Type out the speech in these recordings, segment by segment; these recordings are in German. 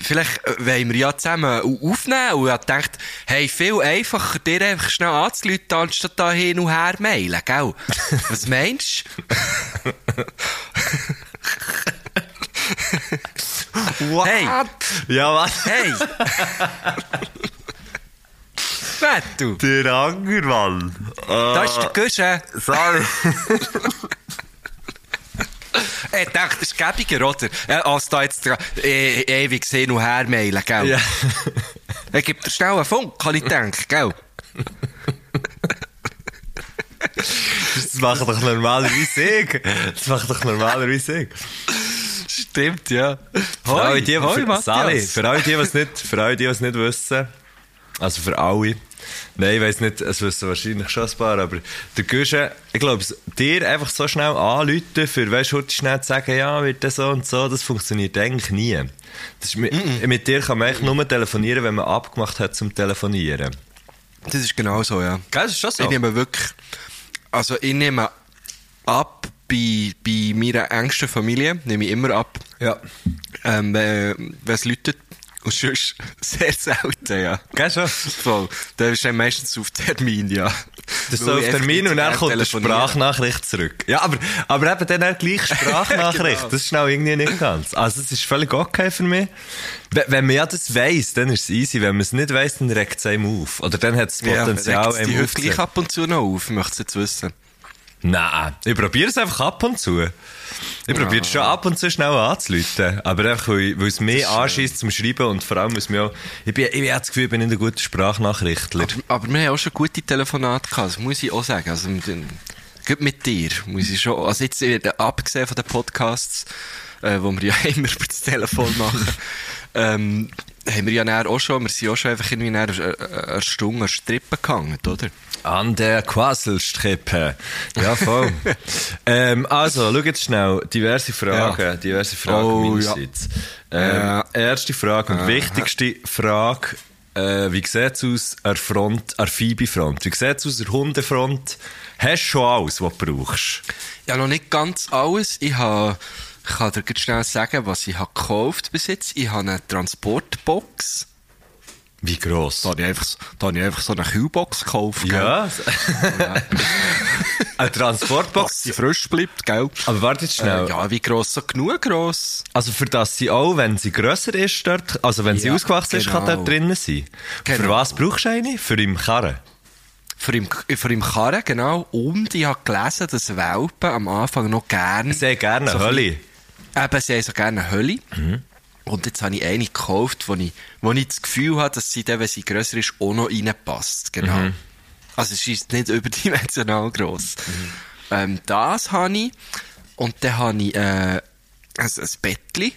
vielleicht äh, wollen wir ja zusammen au- aufnehmen. Und ich hey, viel einfacher, dir einfach schnell anzuleuten, anstatt da hin und her mailen, gell? Was meinst What? Hey. Ja, was? du? Hey! Mattu, Der Angermann. da ist der Gösche. Sorry. Ich dachte, das ist gäbiger, oder? Als da jetzt äh, ewig hin und her mailen, gell? Ja. Er gibt dir schnell einen Funk, kann ich denken, gell? Das macht doch normalerweise ich. Das macht doch normalerweise ich. Stimmt, ja. Für alle die, hoi, für. Sally, für alle die, was nicht, für alle die, was nicht wissen, also für alle, nein, ich weiss nicht, es wissen wahrscheinlich schon ein paar, aber der Guschen, ich glaube, dir einfach so schnell anrufen, für, weißt du, heute schnell zu sagen, ja, wird das so und so, das funktioniert eigentlich nie. Das ist, mit, mit dir kann man eigentlich nur telefonieren, wenn man abgemacht hat zum Telefonieren. Das ist genau so, ja. Gell, das ist schon so. Ich nehme wirklich, also ich nehme ab bei, bei meiner engsten Familie, nehme ich immer ab, Ja. ähm, äh, wenn es läutet. Und sonst sehr selten, ja. Gell, schon? Voll. Der ist dann meistens auf Termin, ja. Das ist so auf Termin und dann kommt eine. Sprachnachricht zurück. Ja, aber, aber eben dann auch gleich Sprachnachricht. Genau. Das ist schnell irgendwie nicht ganz. Also, das ist völlig okay für mich. Wenn- man ja das weiss, dann ist es easy. Wenn man es nicht weiss, dann regt es einem auf. Oder dann hat es Ja, Potenzial, es die einem gleich ab und zu noch auf, möchte es jetzt wissen. Nein, ich probiere es einfach ab und zu. Ich probiere es schon ab und zu schnell anzuleiten. Aber einfach, weil, es mich anschießt zum Schreiben und vor allem, weil es mir auch, ich bin, ich habe das Gefühl, ich bin nicht ein guter Sprachnachrichtler. Aber wir haben auch schon gute Telefonate gehabt, das muss ich auch sagen. Also, gerade mit dir muss ich schon, also jetzt äh, abgesehen von den Podcasts, äh, wo wir ja immer über das Telefon machen, ähm, haben wir ja auch schon, wir sind auch schon einfach irgendwie nach einer, einer Stunde an Strippen gehangen, oder? An der Quasselstrippe. Ja, voll. ähm, also, schau jetzt schnell. Diverse Fragen. Ja. Diverse Fragen Oh, meinerseits. Ähm, Erste Frage und wichtigste Frage. Äh, wie sieht's aus an der Front, an der Phoebe-Front? Wie sieht's aus an der Hundefront? Hast du schon alles, was du brauchst? Ja, noch nicht ganz alles. Ich habe, ich kann dir ganz schnell sagen, was ich habe gekauft bis jetzt. Ich habe eine Transportbox. Wie gross? Da habe ich einfach, da habe ich einfach so eine Kühlbox gekauft. Ja. Eine Transportbox. sie frisch bleibt, gell? Aber warte jetzt schnell. Äh, ja, wie gross? So genug gross. Also für das sie auch, wenn sie grösser ist dort, also wenn sie Ja, ausgewachsen ist, kann genau. dort drinnen sein. Für Genau. was brauchst du eine? Für im Karren? Für im, für im Karren, genau. Und ich habe gelesen, dass Welpen am Anfang noch gerne... Sehr gerne so Hölle. Eben, sie haben so gerne Hölle. Und jetzt habe ich eine gekauft, wo ich, wo ich das Gefühl habe, dass sie dann, wenn sie grösser ist, auch noch reinpasst. Genau. Also es ist nicht überdimensional gross. Ähm, das habe ich. Und dann habe ich äh, ein, ein Bettchen.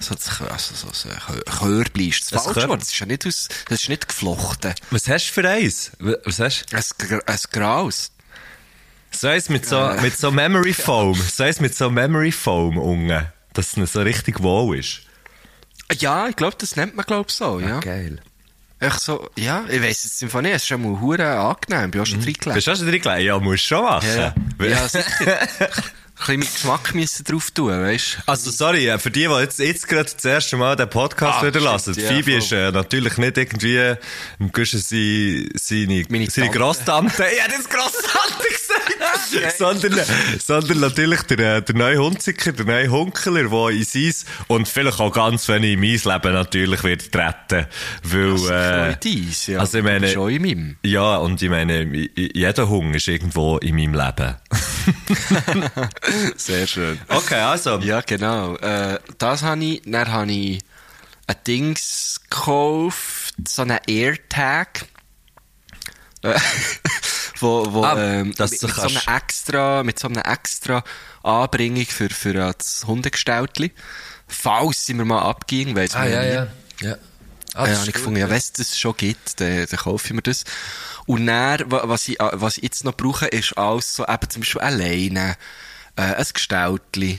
So, das- also, so, so ein Körbli ist das? Wort. Das ist ja nicht, aus, das ist nicht geflochten. Was hast du für eins? Was hast du? Ein, ein Graus. So eins mit so, mit so Memory Foam. So eins mit so Memory Foam unten. Dass es nicht so richtig wohl ist. Ja, ich glaube, das nennt man, glaube ich, so, ja. Geil. Echt so, ja, ich weiss jetzt Fall nicht, es ist schon mal hure angenehm, ich bin auch schon drin Bist du auch schon drin gelegen? Ja, musst du schon machen. Ja, ja sicher. Ein bisschen Geschmack müssen drauf tun, weißt du? Also, sorry, äh, für die, die jetzt, jetzt gerade das erste Mal den Podcast Ah, wieder lassen. ja, Phoebe voll. ist äh, natürlich nicht irgendwie, im Guschen sie, seine, Meine seine Tante. Grosstante. ich hätte jetzt Grosstante gesagt! sondern, sondern natürlich der, äh, der neue Hunziker, der neue Hunkeler, der in sein, und vielleicht auch ganz wenig in mein Leben natürlich wird treten. Weil, Äh, äh, dies, ja. also ich meine- Schon in meinem. ja, und ich meine, jeder Hunger ist irgendwo in meinem Leben. Sehr schön. Okay, also. Ja, genau. Äh, das habe ich, dann habe ich ein Dings gekauft, so einen AirTag. Äh, wo, wo, Ah, ähm, dass mit, mit so kannst- extra, mit so einem extra Anbringung für, für das Hundegestaltli. Falls sie mir mal abgehen, weiss man nie. ja. Ja, habe ich gefunden, ja, wenn es das schon gibt, dann, dann kaufe ich mir das. Und dann, wa- was ich, äh, was ich jetzt noch brauche, ist alles so, eben zum Beispiel alleine, äh, ein Gestaltli,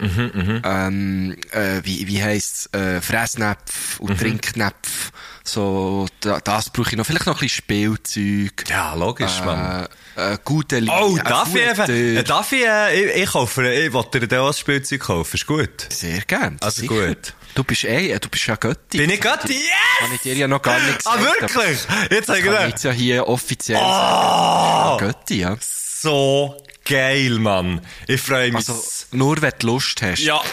ähm, äh, wie, wie heisst's, äh, Fressnäpf und Trinknäpf, so, da, das brauche ich noch, vielleicht noch ein bisschen Spielzeug. Ja, logisch. Äh, äh, gute Liebe. Oh, darf ich einfach, äh, darf ich, äh, ich, ich kaufe, ich wollte dir auch ein Spielzeug kaufen, ist gut. Sehr gern. Also sicher. gut. Du bist eh, du bist ja Götti. Bin ich Götti? Kann Yes! ich dir ja noch gar nicht Ah, gesagt. wirklich? Jetzt habe ich kann ich gedacht, jetzt ja hier offiziell sagen. oh, Ja, Götti, ja. So geil, Mann. Ich freue mich. Also, nur wenn du Lust hast. ja.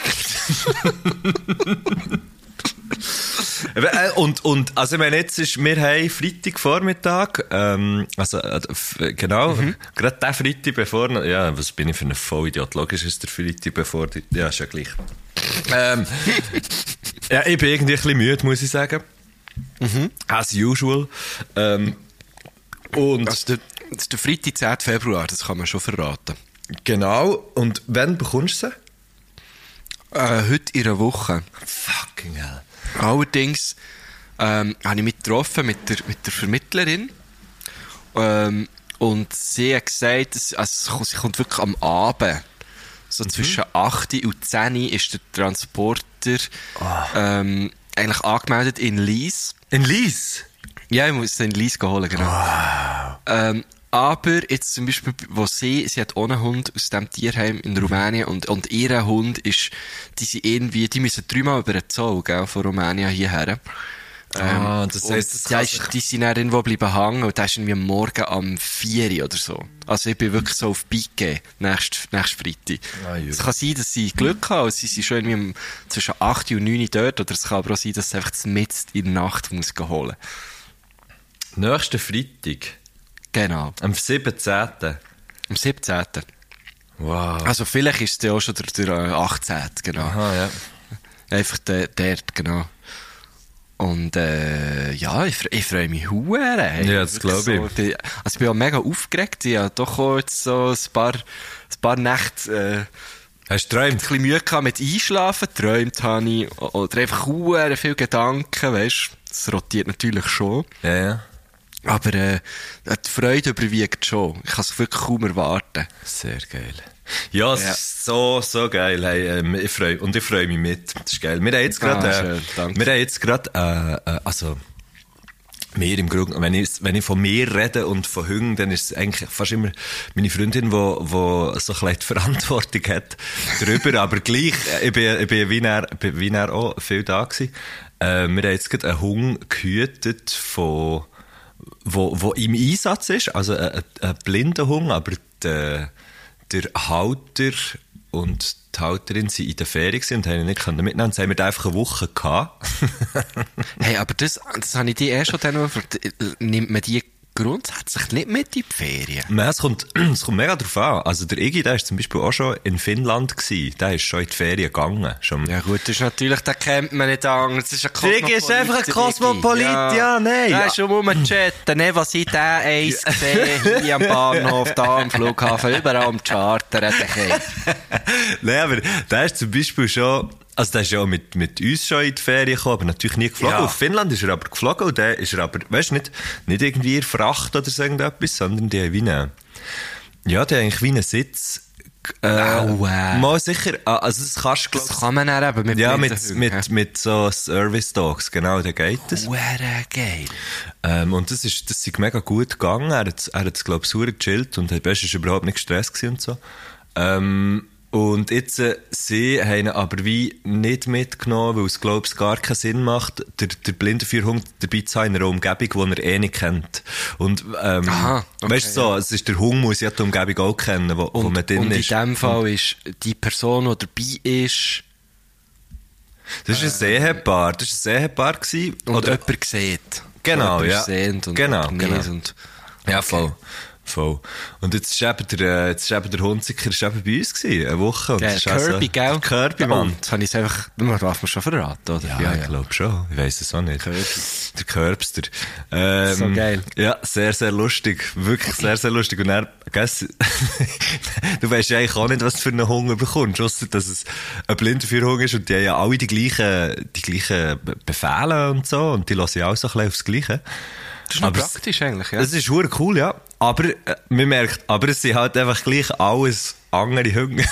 Äh, und, und, also, ich meine, jetzt ist, wir haben Freitagvormittag, ähm, also, äh, genau, gerade der Freitag bevor, ja, was bin ich für ein Vollidiot? Logisch ist der Freitag bevor, die, ja, ist ja gleich. ähm, ja, ich bin irgendwie ein bisschen müde, muss ich sagen. As usual. Ähm, und, Also, der, das ist der Freitag, 10. Februar, das kann man schon verraten. genau, und wann bekommst du sie? Äh, heute in einer Woche. Fucking hell. Allerdings ähm, habe ich mich getroffen mit der, mit der Vermittlerin. Ähm, und sie hat gesagt, also, sie kommt wirklich am Abend. So zwischen 8 und 10 ist der Transporter ähm, eigentlich angemeldet in Lies. In Lies? Ja, ich muss den Lies holen, genau. Ähm, aber jetzt zum Beispiel, wo sie, sie hat ohne Hund aus dem Tierheim in Rumänien und, und ihr Hund ist, die sind irgendwie, die müssen dreimal über den Zoll, gell, von Rumänien hierher. Ah, das und heisst, das die, kann ist, die sind dann irgendwo bleiben hängen und das ist irgendwie am morgen am 4 Uhr oder so. Also ich bin wirklich so auf Pike nächst, nächst Freitag. Ah, es kann sein, dass sie Glück haben und sie sind schon irgendwie zwischen 8 und 9 Uhr dort oder es kann aber auch sein, dass sie einfach mitten in der Nacht muss holen. Nächsten Freitag, Genau. am 17. Am 17. Wow. Also vielleicht ist es ja auch schon der, der äh, 18. Genau. Aha, ja. Einfach der, dort, genau. Und äh, ja, ich, ich freue mich hure. Hey. Ja, das Wirklich glaub ich. So, ich also ich bin auch mega aufgeregt. Ich habe doch auch jetzt so ein paar, ein paar Nächte äh, Hast du geträumt? ein bisschen Mühe gehabt mit Einschlafen. Träumt habe ich. Oder einfach hure viele Gedanken, weißt Das rotiert natürlich schon. Ja, ja. Aber äh, die Freude überwiegt schon. Ich kann es wirklich kaum erwarten. Sehr geil. Ja, es Ja. ist so, so geil. Hey, ähm, ich freu, und ich freue mich mit. Das ist geil. Wir haben jetzt gerade, Ah, äh, schön, wir haben jetzt gerade, äh, äh, also, mir im Grunde, wenn ich, wenn ich von mir rede und von Hüngen, dann ist es eigentlich fast immer meine Freundin, wo, wo so ein die Verantwortung hat darüber, aber gleich, äh, ich bin, ich bin wie er, bin wie er auch viel da gewesen. Äh, wir haben jetzt gerade einen Hund gehütet von, wo, wo im Einsatz ist, also ein, ein, ein blinder Hund, aber der, der Halter und die Halterin sind in der Ferien und haben ihn nicht können mitnehmen. Dann haben wir einfach eine Woche gehabt. Hey, aber das, das habe ich dir erst schon dann noch gefragt. Nimmt man die grundsätzlich nicht mit in die Ferien? Nein, es kommt, es kommt mega drauf an. Also der Iggy, der ist zum Beispiel auch schon in Finnland gewesen. Der ist schon in die Ferien gegangen. Schon. Ja gut, das ist natürlich, den kennt man nicht anders. Das ist ein Der Iggy ist einfach ein Kosmopolit, ja, nein. Der ist schon rumgechatten, ne, was ich den eins gesehen hier am Bahnhof, da am Flughafen, überall am Charter, der. Nein, aber der ist zum Beispiel schon, also der ist ja auch mit, mit uns schon in die Ferien gekommen, aber natürlich nie geflogen. Ja. Auf Finnland ist er aber geflogen und der ist er aber, weißt du, nicht, nicht irgendwie Fracht oder so irgendetwas, sondern die haben wie einen, ja, die haben eigentlich wie einen Sitz, äh, Au, äh. mal sicher, ah, also das kannst du, Das glaub, kann man dann eben mit ja, mit, mit, mit so Service Dogs, genau, da geht das. Hure geil. Ähm, und das ist, das ist mega gut gegangen. Er hat, er hat es, glaube ich, sauer gechillt und weißt, ist überhaupt nicht gestresst und so. Ähm, und jetzt, äh, sie haben ihn aber wie nicht mitgenommen, weil es, glaube ich, gar keinen Sinn macht, der, der blinde Führhund dabei zu haben in einer Umgebung, die er eh nicht kennt. Und, ähm, Aha, okay, weißt du so, es ist, der Hund muss ja die Umgebung auch kennen, wo, wo Und, man drin und in ist. dem Fall ist die Person, die dabei ist, Das ist ein Ehepaar, das war ein Ehepaar gewesen. und Oder, jemand sieht. Genau, ja. ist sehend und Genau, genau. Und, Ja, voll. Voll. Und jetzt ist eben der, äh, jetzt ist eben der Hunziker ist eben bei uns gewesen, eine Woche. Und das ist also- Kirby, gell? Kirby, Oh, Mann. Jetzt habe ich einfach, man darf man schon verraten, oder? Ja, ich glaube schon. Ich weiss es auch nicht. Kirby. Der Körbster. Ähm, So geil. Ja, sehr, sehr lustig. Wirklich sehr, sehr lustig. Und er, gell, du weißt ja eigentlich auch nicht, was du für einen Hunger bekommst, ausser dass es ein Blindenführerhunger ist und die haben ja alle die gleichen, die gleichen Be- Befehle und so und die lassen ja auch so ein bisschen aufs Gleiche. Das ist noch Aber praktisch eigentlich, ja. Das ist hure cool, ja. Aber, äh, man merkt, aber es sind halt einfach gleich alles andere Hunger.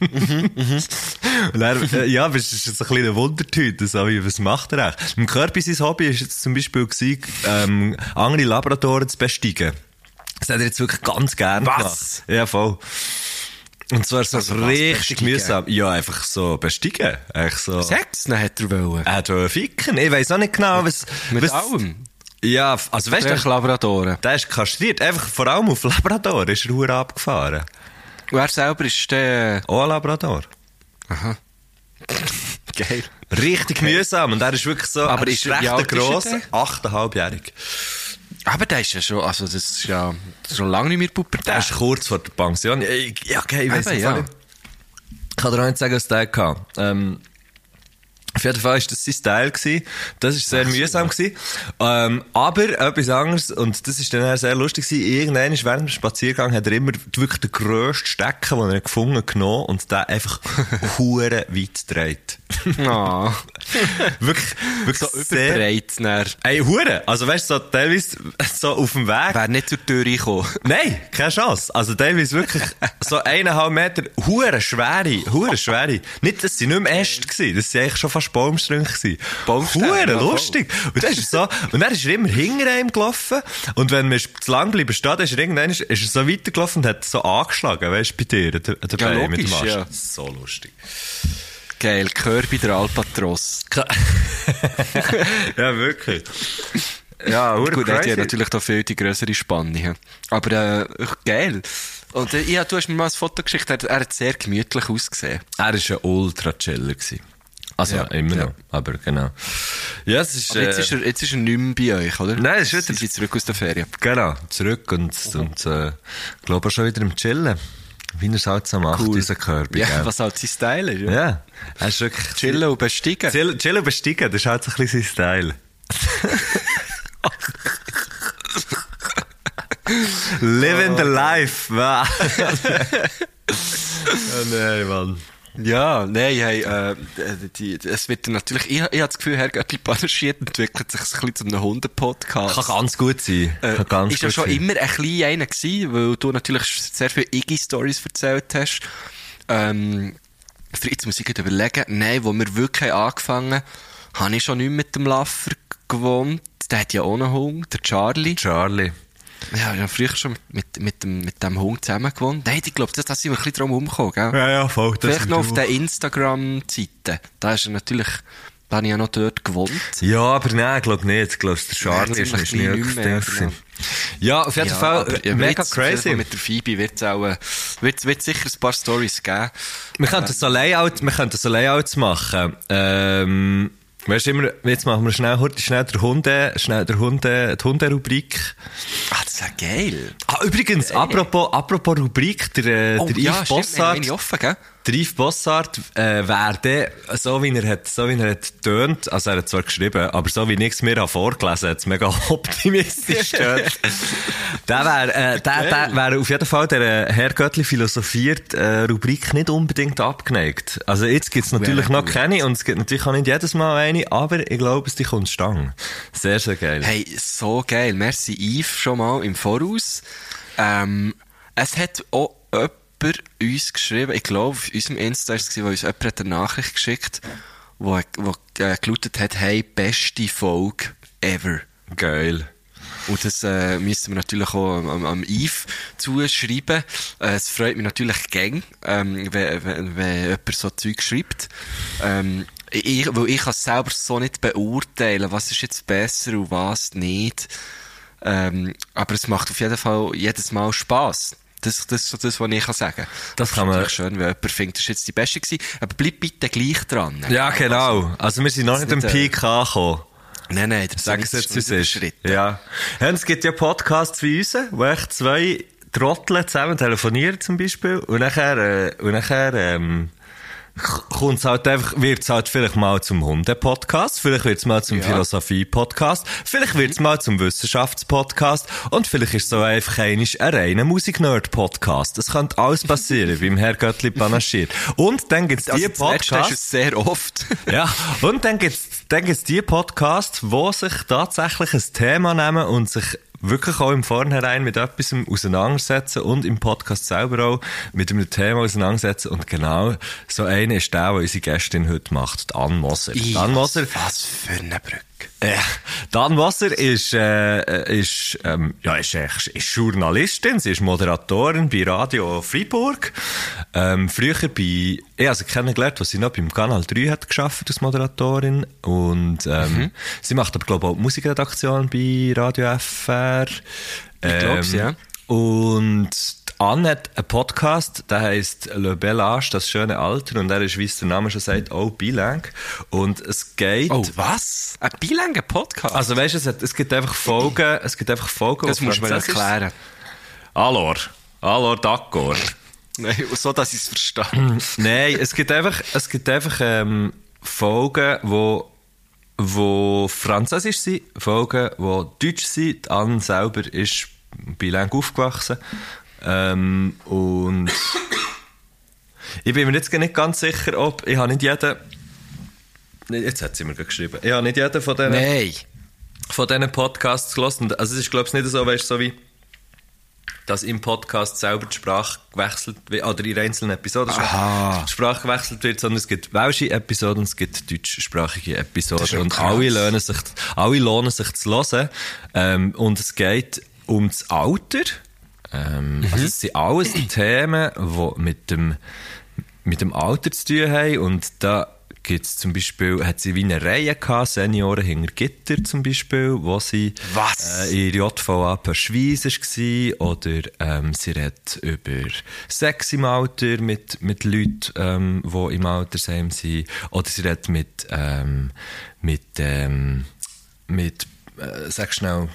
Und er, äh, ja, es ist jetzt ein kleiner Wundertüte, so wie, was macht er eigentlich? Im Kirby sein Hobby ist jetzt zum Beispiel gewesen, ähm, andere Laboratoren zu besteigen. Das hat er jetzt wirklich ganz gerne Was? gemacht. Ja, voll. Und zwar so Also richtig mühsam. Ja, einfach so besteigen. Eigentlich so. Sechs, dann hat er wollen. Er hat wollen ficken. Ich weiss auch nicht genau, was... Mit was, allem. Ja, also weißt du, Labradoren. der ist kastriert. Einfach vor allem auf Labrador ist er hure abgefahren. Und er selber ist der... Auch ein Labrador. Aha. Geil. Richtig mühsam. Und er ist wirklich so, Aber er ist recht er gross, denn? achteinhalbjährig. Aber der ist ja schon, also das ist ja schon lange nicht mehr Pubertät. Der ist kurz vor der Pension. Ja, ja okay, ich Eben, nicht. ja. Ich kann dir auch nicht sagen, was der hatte. Ähm, auf jeden Fall war das sein Style. Gewesen. Das war sehr mühsam. Gewesen. Ähm, aber etwas anderes, und das ist dann auch sehr lustig gewesen, irgendwann während dem Spaziergang hat er immer wirklich den grössten Stecken, den er gefunden genommen und den einfach hure weit gedreht. Ah. wirklich, wirklich so überbreit. dann. Ey, hure! Also weißt du, so teilweise so auf dem Weg. Wäre nicht zur Tür reingekommen. Nein, keine Chance. Also teilweise wirklich so eineinhalb Meter, hure schwere, hure schwere. Nicht, das sind nicht mehr Äste gewesen, das sind eigentlich schon fast Baumstrünke gewesen. Baumstämme, Hure ja, voll. lustig. Und dann ist er so, und dann ist er immer hinter ihm gelaufen, und wenn wir zu lang bleiben stehen, dann ist er irgendwann, ist er so weitergelaufen und hat so angeschlagen, weißt du, bei dir, der, der Ja, Bein mit dem logisch, Arsch. ja. So lustig. Geil, Kirby der Albatros. ja, wirklich. Ja, Gut, er hat ja natürlich da viel die grössere Spanne. ja. Aber äh, geil. Und äh, ja, du hast mir mal ein Foto geschickt, er, er hat sehr gemütlich ausgesehen. Er war ein Ultra-Chiller. gewesen. Also, Ja, immer ja. noch. Aber genau. Ja, es ist, Aber jetzt, äh, ist er, jetzt ist er nicht mehr bei euch, oder? Nein, es ist wieder- Sie sind zurück aus der Ferien. Genau, zurück und, und äh, glaube schon wieder im Chillen. Wie er es halt so macht, Cool. dieser Kirby. Ja, gell? was halt sein Style ist. Ja. Ja, er ist wirklich... Chillen und besteigen. Chill, chillen und besteigen, das ist halt so ein bisschen sein Style. Living the life, wow. oh nein, Mann. Ja, nein, hey, äh, die, die, es wird natürlich, ich, ich habe das Gefühl, Herr Göttli Panaschiert entwickelt sich ein bisschen zu einem Hundepodcast. Kann ganz gut sein. Äh, Kann ganz ist ja schon sein. immer ein kleiner einer gewesen, weil du natürlich sehr viele Iggy-Stories erzählt hast. Ähm, jetzt muss ich überlegen, nein, wo wir wirklich angefangen haben, habe ich schon nicht mit dem Laffer gewohnt. Der hat ja auch einen Hund, der Charlie. Charlie. Ja, ich habe früher schon mit, mit, dem, mit dem Hund zusammen gewohnt. Nein, ich glaube, das, das sind wir ein bisschen drum umgekommen, gell? Ja, ja, voll. Vielleicht noch auf der Instagram-Seite. Da ist er natürlich, da habe ich ja noch dort gewohnt. Ja, aber nein, ich glaube nicht. Ich glaube, der Charlie ist nicht mehr, genau. Ja, auf jeden Ja, Fall aber, ja, mega jetzt, crazy. Mit der Phoebe wird es auch, äh, wird, wird sicher ein paar Stories geben. Wir könnten so Layout, wir könnten so Layouts machen. Ähm, weißt du immer, jetzt machen wir schnell, schnell der Hunde, schnell der Hunde, die Hunde-Rubrik. Ah, das ist ja geil. Ah, übrigens, apropos, apropos Rubrik, der, äh, Oh, der ja, Yves stimmt, haben Bossart. eine offen, gell? Der Yves Bossart äh, wäre so wie er hat, so wie er hat tönt, also er hat zwar geschrieben, aber so wie ich es mir habe vorgelesen, hat es mega optimistisch tönt. der wäre, äh, der, der wäre auf jeden Fall der äh, Herr Göttli philosophiert äh, Rubrik nicht unbedingt abgeneigt. Also jetzt gibt's natürlich Wäre noch keine und es gibt natürlich auch nicht jedes Mal eine, aber ich glaube, es die kommt stang. Sehr, sehr geil. Hey, so geil. Merci Yves schon mal im Voraus. Ähm, es hat auch jemand uns geschrieben, ich glaube, auf unserem Insta war es, wo uns jemand hat eine Nachricht geschickt wo, wo äh, gelautet hat, hey, beste Folge ever. Geil. Und das äh, müssen wir natürlich auch am, am, am Yves zuschreiben. Äh, es freut mich natürlich gern, ähm, wenn, wenn, wenn jemand so Zeug schreibt. Ähm, ich, weil ich kann selber so nicht beurteilen, was ist jetzt besser und was nicht. Ähm, aber es macht auf jeden Fall jedes Mal Spass. Das, das ist so das, was ich kann sagen Das Es kann ist man- natürlich schön, wenn jemand findet, das ist jetzt die beste gewesen. Aber bleib bitte gleich dran. Ja, genau. Also wir sind noch Das nicht am äh, Peak angekommen. Nein, nein, das Sag es jetzt, wie es ist. überschritten. Ja. ja. Es gibt ja Podcasts wie unseren, wo echt zwei Trottel zusammen telefonieren zum Beispiel und nachher, äh, und nachher ähm, kommt halt einfach, wird's halt vielleicht mal zum Hunde-Podcast, vielleicht wird's mal zum Ja. Philosophie-Podcast, vielleicht wird's mal zum Wissenschaftspodcast und vielleicht ist so einfach einisch ein reiner Musik-Nerd-Podcast. Das könnte alles passieren, beim Herr Göttli panaschiert. Und dann gibt's die Also, du Podcasts... es sehr oft. Ja, und dann gibt's, dann gibt's die Podcasts, wo sich tatsächlich ein Thema nehmen und sich wirklich auch im Vornherein mit etwas auseinandersetzen und im Podcast selber auch mit einem Thema auseinandersetzen. Und genau so einer ist der, der unsere Gästin heute macht, Dan Moser. Dan Moser, Was für eine Brücke. äh, Dan Wasser ist, äh, ist, ähm, ja, ist, echt- ist Journalistin, sie ist Moderatorin bei Radio Freiburg. Ähm, früher bei, ich habe sie kennengelernt, als sie noch beim Kanal 3 hat geschafft als Moderatorin. Und, ähm, sie macht aber, glaube ich, auch Musikredaktion bei Radio FR. Ich glaub's, ja. Und Anne hat einen Podcast, der heisst Le Bel Âge, das schöne Alter. Und er ist, wie es der Name schon sagt, auch bilang. Und es geht... Oh, was? Ein bilanger Podcast? Also weißt du, es, hat- es gibt einfach Folgen, es gibt einfach Folgen. das auf musst du mir Französisch. erklären. Alors, alors d'accord. Nein, so, dass ich es verstehe. Nein, es gibt einfach, es gibt einfach ähm, Folgen, wo wo Französisch sind, Folgen, wo Deutsch sind. Anne selber ist bilang aufgewachsen. Ähm, und ich bin mir jetzt nicht ganz sicher, ob ich habe nicht jeden Jetzt hat sie mir geschrieben. Ich habe nicht jeden von diesen Nein. von diesen Podcasts gelassen. Also es ist, glaube ich, nicht so, weißt, so wie, dass im Podcast selber die Sprache gewechselt wird, oder in einzelnen Episoden Aha. die Sprache gewechselt wird, sondern es gibt welsche Episoden und es gibt deutschsprachige Episoden. Und krass. alle lohnen sich, alle lohnen sich zu hören. Ähm, und es geht um das Alter. Ähm, Also es sind alles Themen, die mit dem, mit dem Alter zu tun haben. Und da gibt's zum Beispiel, hat sie wie eine Reihe gehabt, Senioren hinter Gitter zum Beispiel, wo sie Was? äh, in JVA per Schweiz war. Oder ähm, sie redet über Sex im Alter mit, mit Leuten, ähm, die im Altersheim sind. Oder sie redet mit, ähm, mit, ähm, mit äh, sag schnell,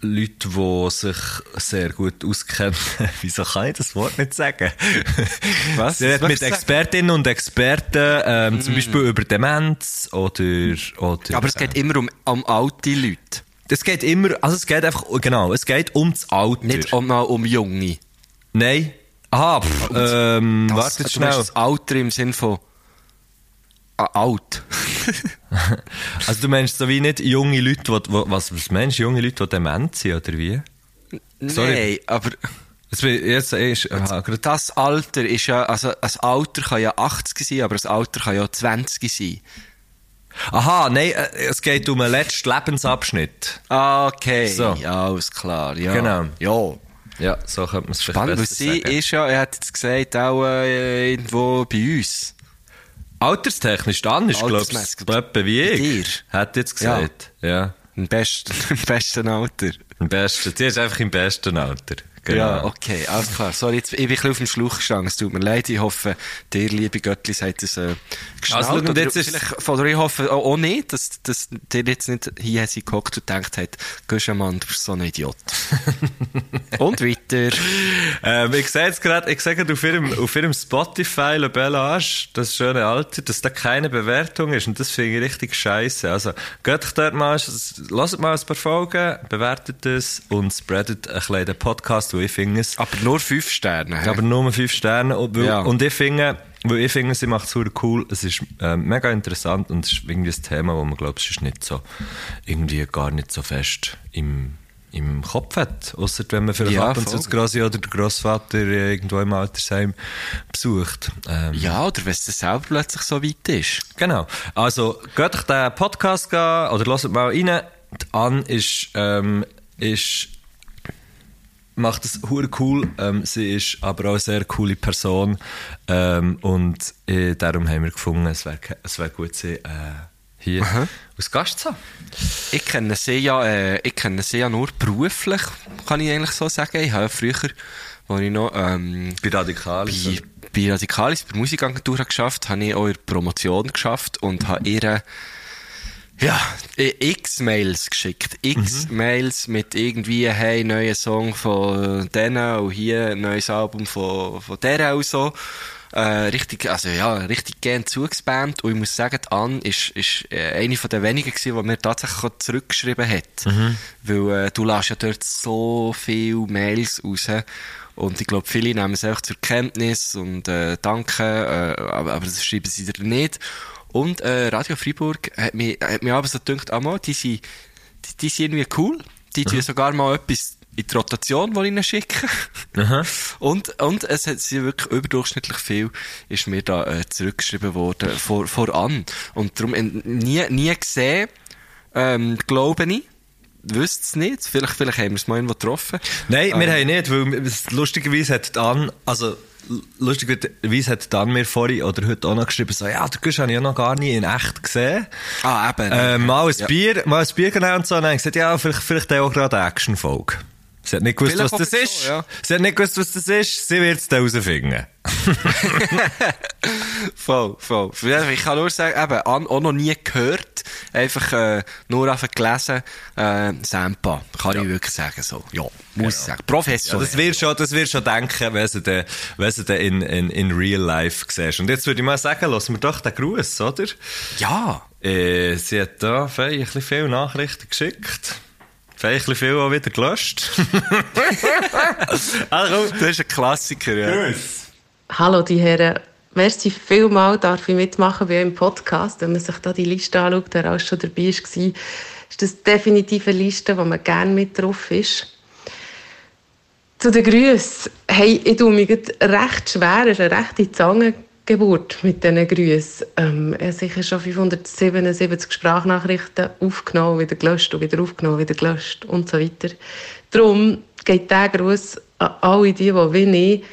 Leute, die sich sehr gut auskennen. Wieso kann ich das Wort nicht sagen? Was? Sie redet mit sagen? Expertinnen und Experten, ähm, zum Beispiel über Demenz oder, oder Aber es geht immer um, um alte Leute. es geht immer, also es geht einfach, genau, es geht um das Alter. Nicht um, um Junge. Nein. Aha, pff, ähm, Das- warte du schnell. Das Alter im Sinn von ah, alt. Also du meinst so wie nicht junge Leute, die, was, was meinst du, junge Leute, die dement sind, oder wie? Sorry. Nein, aber Jetzt, jetzt ist, aha, das Alter ist ja, also ein Alter kann ja 80 sein, aber ein Alter kann ja 20 sein. aha, nein, äh, es geht um einen letzten Lebensabschnitt. Ah, Okay, So. ja, alles klar. Ja. Genau. Ja. Ja, so könnte man es Spannend, weil sie sagen. ist ja, er hat jetzt gesagt, auch äh, irgendwo bei uns. Alterstechnisch, dann ist, glaube ich, etwa wie ich. Hat jetzt gesagt. Ja. Im besten, im besten Alter. Im besten. Sie ist einfach im besten Alter. Genau. Ja, okay, alles klar. Sorry, jetzt, ich bin ein bisschen auf dem Schlauch gestanden. Es tut mir leid. Ich hoffe, dir, liebe Göttli, hat es äh, geschnallt. Also, und jetzt ist- vielleicht, oder ich hoffe auch, auch nicht, dass, dass dir jetzt nicht hier sie gehockt und gedacht hat, Guschemann, du bist so ein Idiot. und weiter. Ähm, ich sehe jetzt gerade, ich sehe gerade auf ihrem, auf ihrem Spotify Le Bel das schöne Alter, dass da keine Bewertung ist. Und das finde ich richtig scheiße. Also, geht euch dort mal, lasst mal ein paar Folgen, bewertet es und spreadet ein bisschen den Podcast, wo ich finde es. Aber nur fünf Sterne. hä? Aber nur fünf Sterne. Und, weil, Ja. und ich finde, weil ich finde, sie macht es super cool. Es ist äh, mega interessant und es ist irgendwie ein Thema, wo man, glaube ich, nicht so, irgendwie gar nicht so fest im, im Kopf hat. Außer wenn man vielleicht Ja, ab und zu das Grossi oder der Grossvater irgendwo im Altersheim besucht. Ähm, ja, oder wenn es dann selber plötzlich so weit ist. Genau. Also, geht euch den Podcast gehen oder hört mal rein. Die Anne ist, ähm, ist, macht es hure cool. Ähm, sie ist aber auch eine sehr coole Person. Ähm, und äh, darum haben wir gefunden, es wäre es wär gut, sie äh, hier als Gast zu haben. Ich kenne sie ja, äh, ich kenne sie ja nur beruflich, kann ich eigentlich so sagen. Ich habe früher, als ich noch, ähm, Bei Radikal. bei, bei Radikalis, bei Musikagentur geschafft, habe ich auch der Promotion geschafft und habe ihr Ja, i- x Mails geschickt. X Mails mit irgendwie, hey, neuer Song von denen und hier ein neues Album von, von der und so. Äh, richtig, also ja, richtig gern zugespammt. Und ich muss sagen, Anne ist, ist äh, eine von den wenigen gewesen, die mir tatsächlich auch zurückgeschrieben hat. Weil äh, du lässt ja dort so viele Mails raus. Und ich glaube, viele nehmen es einfach zur Kenntnis und äh, danke, äh, aber, aber das schreiben sie dir nicht. Und äh, Radio Freiburg hat mir, hat mir aber so gedacht, ah, mal, die, sind, die, die sind irgendwie cool. Die tun sogar mal etwas in die Rotation, die ich schicke. und, und es hat sie wirklich überdurchschnittlich viel, ist mir da äh, zurückgeschrieben worden, vor, voran. Und darum äh, nie, nie gesehen, ähm, glaube ich. Wüsste es nicht. Vielleicht, vielleicht haben wir es mal irgendwo getroffen. Nein, wir Ähm. haben nicht, weil lustigerweise hat dann, also lustigerweise hat dann mir vorhin oder heute auch noch geschrieben, so, ja, den Gusch habe ich ja noch gar nie in echt gesehen. Ah, eben. Äh, mal ein Ja. Bier, mal ein Bier genommen und so, und dann habe ich gesagt, ja, vielleicht, vielleicht auch gerade eine Action-Folge. Sie hat nicht gewusst, Vielleicht was das ist. so, ja. Sie hat nicht gewusst, was das ist. Sie wird es dann herausfinden. Voll, voll. Ja, Ich kann nur sagen, eben, an, auch noch nie gehört, einfach äh, nur einfach gelesen, äh, Sampa, kann ich wirklich sagen, so. Ja, muss ich sagen. Ja, Professionell. das wirst schon, das wirst schon denken, wenn du den, wenn du den in, in, in real life siehst. Und jetzt würde ich mal sagen, lassen wir doch den Gruß, oder? ja. Äh, sie hat da ein bisschen viele Nachrichten geschickt. Bisschen viel auch wieder gelöscht. also, Das ist ein Klassiker, ja. Hallo die Herren. Merci vielmal, darf ich mitmachen bei eurem Podcast. Wenn man sich da die Liste anschaut, wer alles schon dabei war, ist das definitiv eine Liste, wo man gerne mit drauf ist. Zu den Grüßen. Hey, ich tue mich recht schwer. Es ist eine rechte Zangengeburt mit diesen Grüßen. Ähm, ich habe sicher schon 577 Sprachnachrichten aufgenommen, wieder gelöscht und wieder aufgenommen, wieder gelöscht und so weiter. Darum geht der Gruß an alle die, die wie ich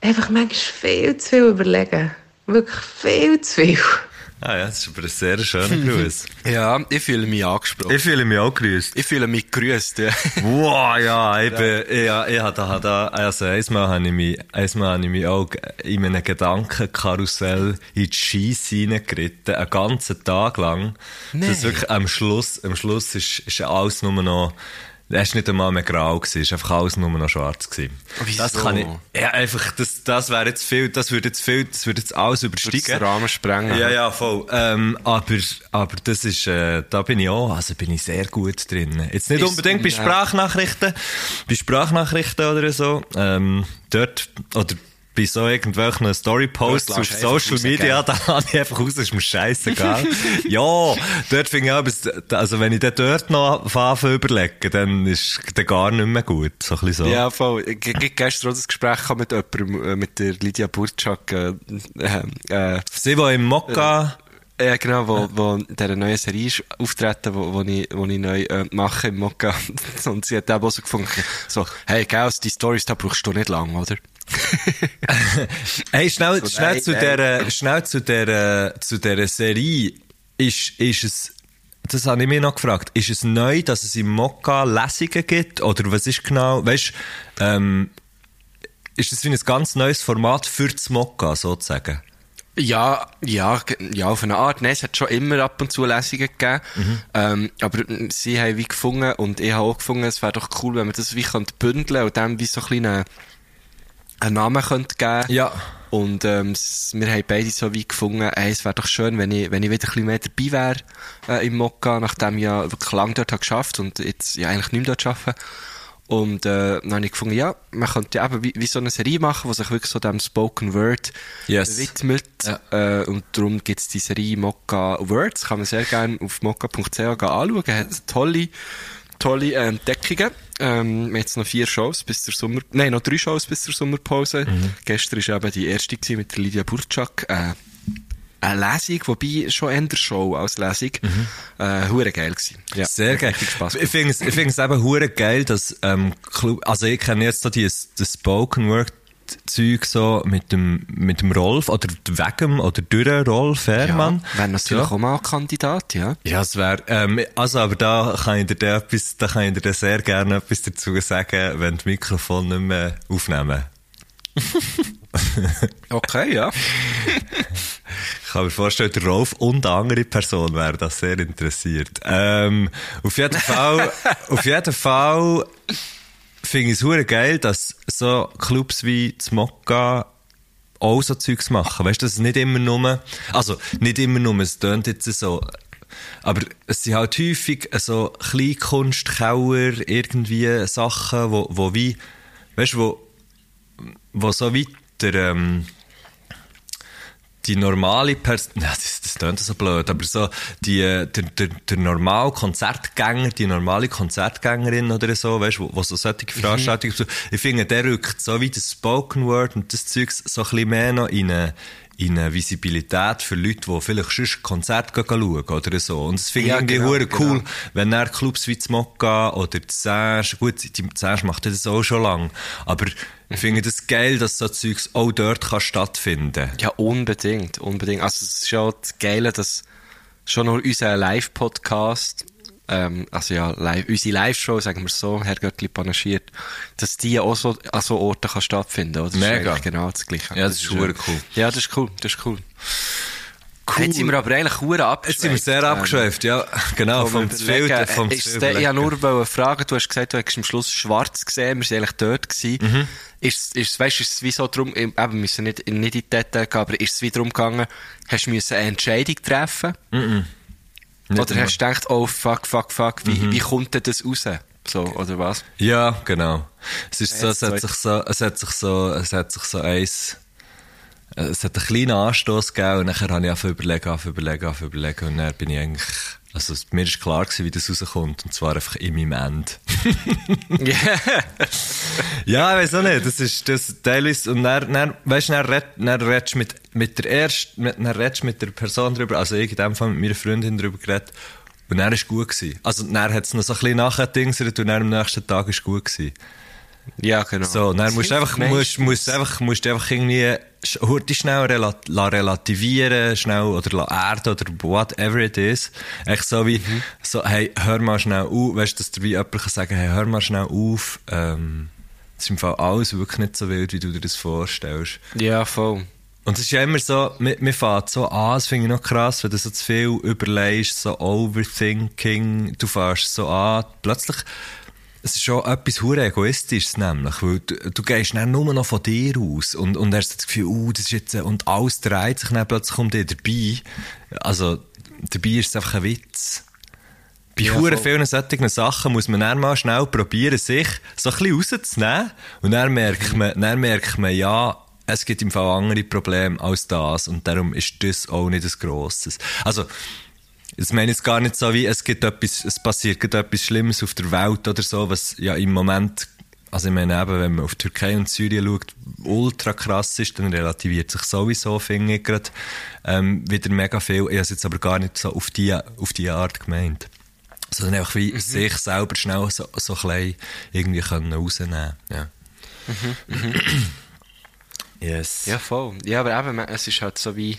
einfach manchmal viel zu viel überlegen. Wirklich viel zu viel. Ah ja, das ist aber ein sehr schöner Gruß. Ja, ich fühle mich angesprochen. ich fühle mich auch grüßt. Ich fühle mich gegrüßt, ja. Wow, ja, ich bin, ja, ich habe da, da, also einmal habe ich mich, einmal habe ich mich auch in einem Gedankenkarussell in die Scheisse reingeritten, einen ganzen Tag lang. Nee. Das ist wirklich am Schluss, am Schluss ist, ist alles nur noch, es war nicht einmal mehr grau, gewesen, es war einfach alles nur noch schwarz. Gewesen. Wieso? Das kann ich, ja, einfach, das, das wäre jetzt viel, das würde jetzt viel, das würde jetzt alles übersteigen. den Rahmen sprengen. Ja, ja, voll. Ähm, aber, aber das ist, äh, da bin ich auch, also bin ich sehr gut drin. Jetzt nicht Ist- unbedingt bei. Sprachnachrichten, bei Sprachnachrichten oder so, ähm, dort, oder bei so irgendwelchen Story-Posts auf Social Media, da habe ich einfach raus, ist mir scheißegal. ja, dort finde ich auch, also wenn ich dann dort noch anfange überlegen, dann ist dann gar nicht mehr gut, so ein bisschen so. Ja, voll. Ich ich- gestern auch das Gespräch mit jemandem, äh, mit der Lydia Burczak, äh, äh, äh, Sie, die im Mokka, Ja, genau, wo, wo in dieser neuen Serie ist auftreten, wo, wo, ich, wo ich neu äh, mache im Mokka. Und sie hat eben auch so gefunden, so, hey, gell, die Stories, da brauchst du nicht lang, oder? Hey, schnell, So, schnell nein, zu nein. der, schnell zu der, zu der Serie. Ist, ist es, das habe ich mir noch gefragt, ist es neu, dass es im Mokka Lesungen gibt? Oder was ist genau, weißt, ähm, ist das wie ein ganz neues Format für das Mokka, sozusagen? Ja, ja, ja, auf eine Art. Nein, es hat schon immer ab und zu Lesungen gegeben. Ähm, aber sie haben wie gefunden, und ich habe auch gefunden, es wäre doch cool, wenn man das wie könnte bündeln und dann wie so ein kleinen einen Namen könnte geben. Ja. Und ähm, wir haben beide so wie gefunden, ey, es wäre doch schön, wenn ich, wenn ich wieder ein bisschen mehr dabei wäre äh, im Mokka, nachdem ich ja wirklich lange dort habe geschafft und jetzt ja eigentlich nicht mehr dort arbeite. Und äh, dann habe ich gefunden, ja, man könnte ja eben wie, wie so eine Serie machen, die sich wirklich so dem Spoken Word Yes. widmet. Äh, und darum gibt es die Serie Mokka Words, kann man sehr gerne auf mokka.ch anschauen. Hat tolle, tolle äh, Entdeckungen. Ähm, wir haben jetzt noch vier Shows bis zur Sommer... Nein, noch drei Shows bis zur Sommerpause. Gestern war eben die erste mit der Lydia Burczak. Äh, eine Lesung, wobei schon eher Show als Lesung. Äh, hure geil gewesen. Ja, Sehr geil. Spass Ich finde es, eben hure geil, dass, ähm, also ich kenne jetzt so die, das Spoken Word Zeug so mit dem, mit dem Rolf, oder wegen, oder durch Rolf Herrmann. Ja, wäre natürlich auch mal Kandidat, ja. Ja, es wäre, ähm, also, aber da kann ich dir da etwas, da kann ich dir sehr gerne etwas dazu sagen, wenn die Mikrofone nicht mehr aufnehmen. Okay, ja. Ich kann mir vorstellen, der Rolf und eine andere Person wären das sehr interessiert. Ähm, auf jeden Fall, auf jeden Fall finde ich es geil, dass so Clubs wie das Mokka auch so Zeugs machen. Weißt du, dass es nicht immer nur, also nicht immer nur, es tönt jetzt so, aber es sind halt häufig so Kleinkunstkeller, irgendwie Sachen, wo, wo wie, weißt du, wo, wo so weiter, ähm, die normale Person, ja, das, das klingt so blöd, aber so, die, der, der, der normale Konzertgänger, die normale Konzertgängerin oder so, weißt du, wo, wo so solche Veranstaltungen, so, ich finde, der rückt so wie das Spoken Word und das Zeugs so ein bisschen mehr noch in eine, in eine Visibilität für Leute, die vielleicht schon Konzert gehen schauen oder so. Und das finde ich Ja, irgendwie genau, cool, genau. wenn er Clubs wie das Mokka oder das Serge, gut, die Serge macht das auch schon lang, aber ich finde das geil, dass so Zeugs auch dort kann stattfinden Ja, unbedingt, unbedingt. Also es ist schon das Geile, dass schon nur unser Live-Podcast, ähm, also ja, live, unsere Live-Show, sagen wir so, Herr Göttli panaschiert, dass die auch so an so Orten kann stattfinden oder? Das Mega. Ist genau das Gleiche. Ja, das ist schön. hure cool. Ja, das ist cool, das ist cool. Cool. Jetzt sind wir aber eigentlich Jetzt abgeschweift. sind wir sehr Ähm, abgeschweift, ja, genau, Vom Filter, vom äh, ist der, ich wollte nur wollen fragen, du hast gesagt, du hättest am Schluss schwarz gesehen, wir waren eigentlich dort gewesen. Mhm. Ist, ist, weißt, ist es wie so drum, eben, wir müssen nicht, nicht in die Details gehen, aber ist es wie drum gegangen, hast du eine Entscheidung treffen? Nicht Oder immer. hast du gedacht, oh fuck, fuck, fuck, wie, Mhm. wie kommt denn das raus? So, oder was? Ja, genau. Es ist so, es hat sich so, es hat sich so, es hat sich so eins, es hat einen kleinen Anstoß gegeben und nachher habe ich einfach überlegen, einfach überlegen, einfach überlegen und dann bin ich eigentlich, also mir ist klar gewesen, wie das rauskommt und zwar einfach in meinem Ende. Ja, ich weiß auch nicht. Das ist das teilweise. Und dann, dann weißt du, dann, red, dann redest du mit, mit der ersten, mit, dann redest mit der Person drüber, also ich in dem Fall mit meiner Freundin drüber geredet. Und dann war es gut. Gewesen. Also dann hat es noch so ein bisschen nachgedingselt und dann am nächsten Tag war es gut. Gewesen. Ja, genau. So, dann musst du einfach, musst, musst einfach, musst einfach irgendwie, hurti schnell rela la relativieren, schnell, oder la erden, oder whatever it is. Echt so wie, Mhm. so, hey, hör mal schnell auf, weißt du, dass dir wie jemand kann sagen, hey, hör mal schnell auf, ähm, ist im Fall alles wirklich nicht so wild, wie du dir das vorstellst. Ja, voll. Und es ist ja immer so, mir, mir fährt so an, das finde ich noch krass, wenn du so zu viel überlegst, so Overthinking, du fährst so an, plötzlich, es ist schon etwas hure egoistisches nämlich, weil du, du gehst dann nur noch von dir aus und, und hast das Gefühl, uh, das ist jetzt, äh, und alles dreht sich dann plötzlich um dich dabei. Also, dabei ist es einfach ein Witz. Bei Ja, hure voll. vielen solchen Sachen muss man dann mal schnell probieren, sich so ein bisschen rauszunehmen. Und dann merkt man, dann merkt man, ja, es gibt im Fall andere Probleme als das. Und darum ist das auch nicht das Grosses. Also, das meine ich jetzt gar nicht so wie, es gibt etwas, es passiert etwas Schlimmes auf der Welt oder so, was ja im Moment, also ich meine eben, wenn man auf Türkei und Syrien schaut, ultra krass ist, dann relativiert sich sowieso, finde ich gerade, ähm, wieder mega viel. Ich habe es jetzt aber gar nicht so auf die, auf die Art gemeint. Sondern einfach wie sich selber schnell so, so klein irgendwie können rausnehmen. Ja. yes. Ja, voll. Ja, aber eben, es ist halt so wie,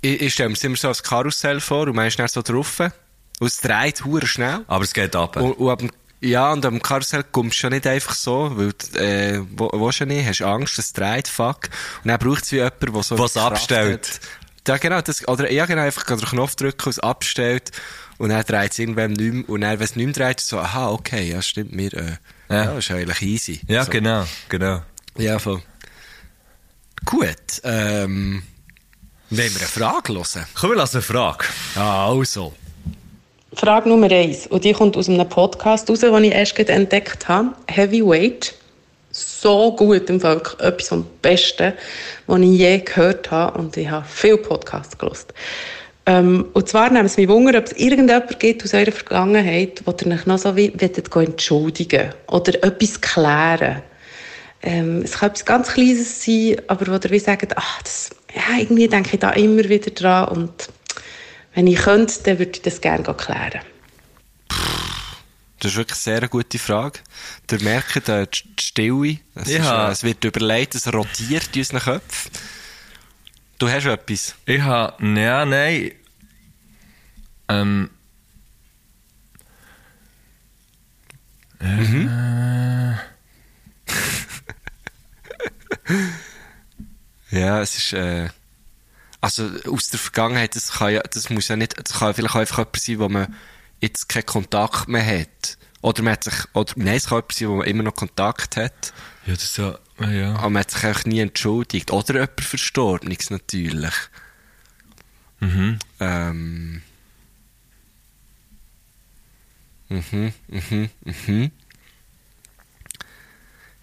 ich, ich stelle mir immer so als Karussell vor und man ist dann so drauf und es dreht hure schnell. Aber es geht ab. Und, und ab ja, und am Karussell kommst du ja nicht einfach so, weil, du, äh, wo, willst du nicht, hast Angst, es dreht, fuck. Und dann braucht es wie jemanden, der so... Was abstellt. hat. Ja, genau, das, oder, ja, genau, einfach den Knopf drücken, es abstellt, und dann dreht es irgendwann nicht mehr, und dann, wenn es nicht mehr dreht, so, aha, okay, ja, stimmt, mir, äh, Ja. ja. das ist eigentlich easy. Ja, so. genau, genau. Ja, voll. Gut, ähm, wollen wir eine Frage hören? Komm, wir lassen eine Frage. Ja, also. Frage Nummer eins. Und die kommt aus einem Podcast raus, den ich erst entdeckt habe. Heavyweight. So gut im Fall. Etwas vom Besten, was ich je gehört habe. Und ich habe viele Podcasts gehört. Ähm, und zwar nimmt es mich wunder, ob es irgendjemand gibt aus eurer Vergangenheit, wo ihr euch noch so wie wollt entschuldigen oder etwas klären. Ähm, es kann etwas ganz Kleines sein, aber wo ihr wie sagt, ach, das, ja, irgendwie denke ich da immer wieder dran und wenn ich könnte, dann würde ich das gerne klären. Das ist wirklich eine sehr gute Frage. Ihr merkt, äh, die Stille, es, ist, äh, es wird überlegt, es rotiert in unseren Köpfen. Du hast etwas. Ich habe, ja, nein. Ähm. Äh, ja, es ist, äh, also aus der Vergangenheit, das kann ja, das muss ja nicht, das kann vielleicht auch einfach etwas sein, wo man jetzt keinen Kontakt mehr hat. Oder man hat sich, oder, nein, es kann etwas sein, wo man immer noch Kontakt hat. Ja, das ist ja, ja. Aber man hat sich einfach nie entschuldigt. Oder jemand Verstorbenes natürlich. Mhm. Ähm. Mhm, mhm, mhm.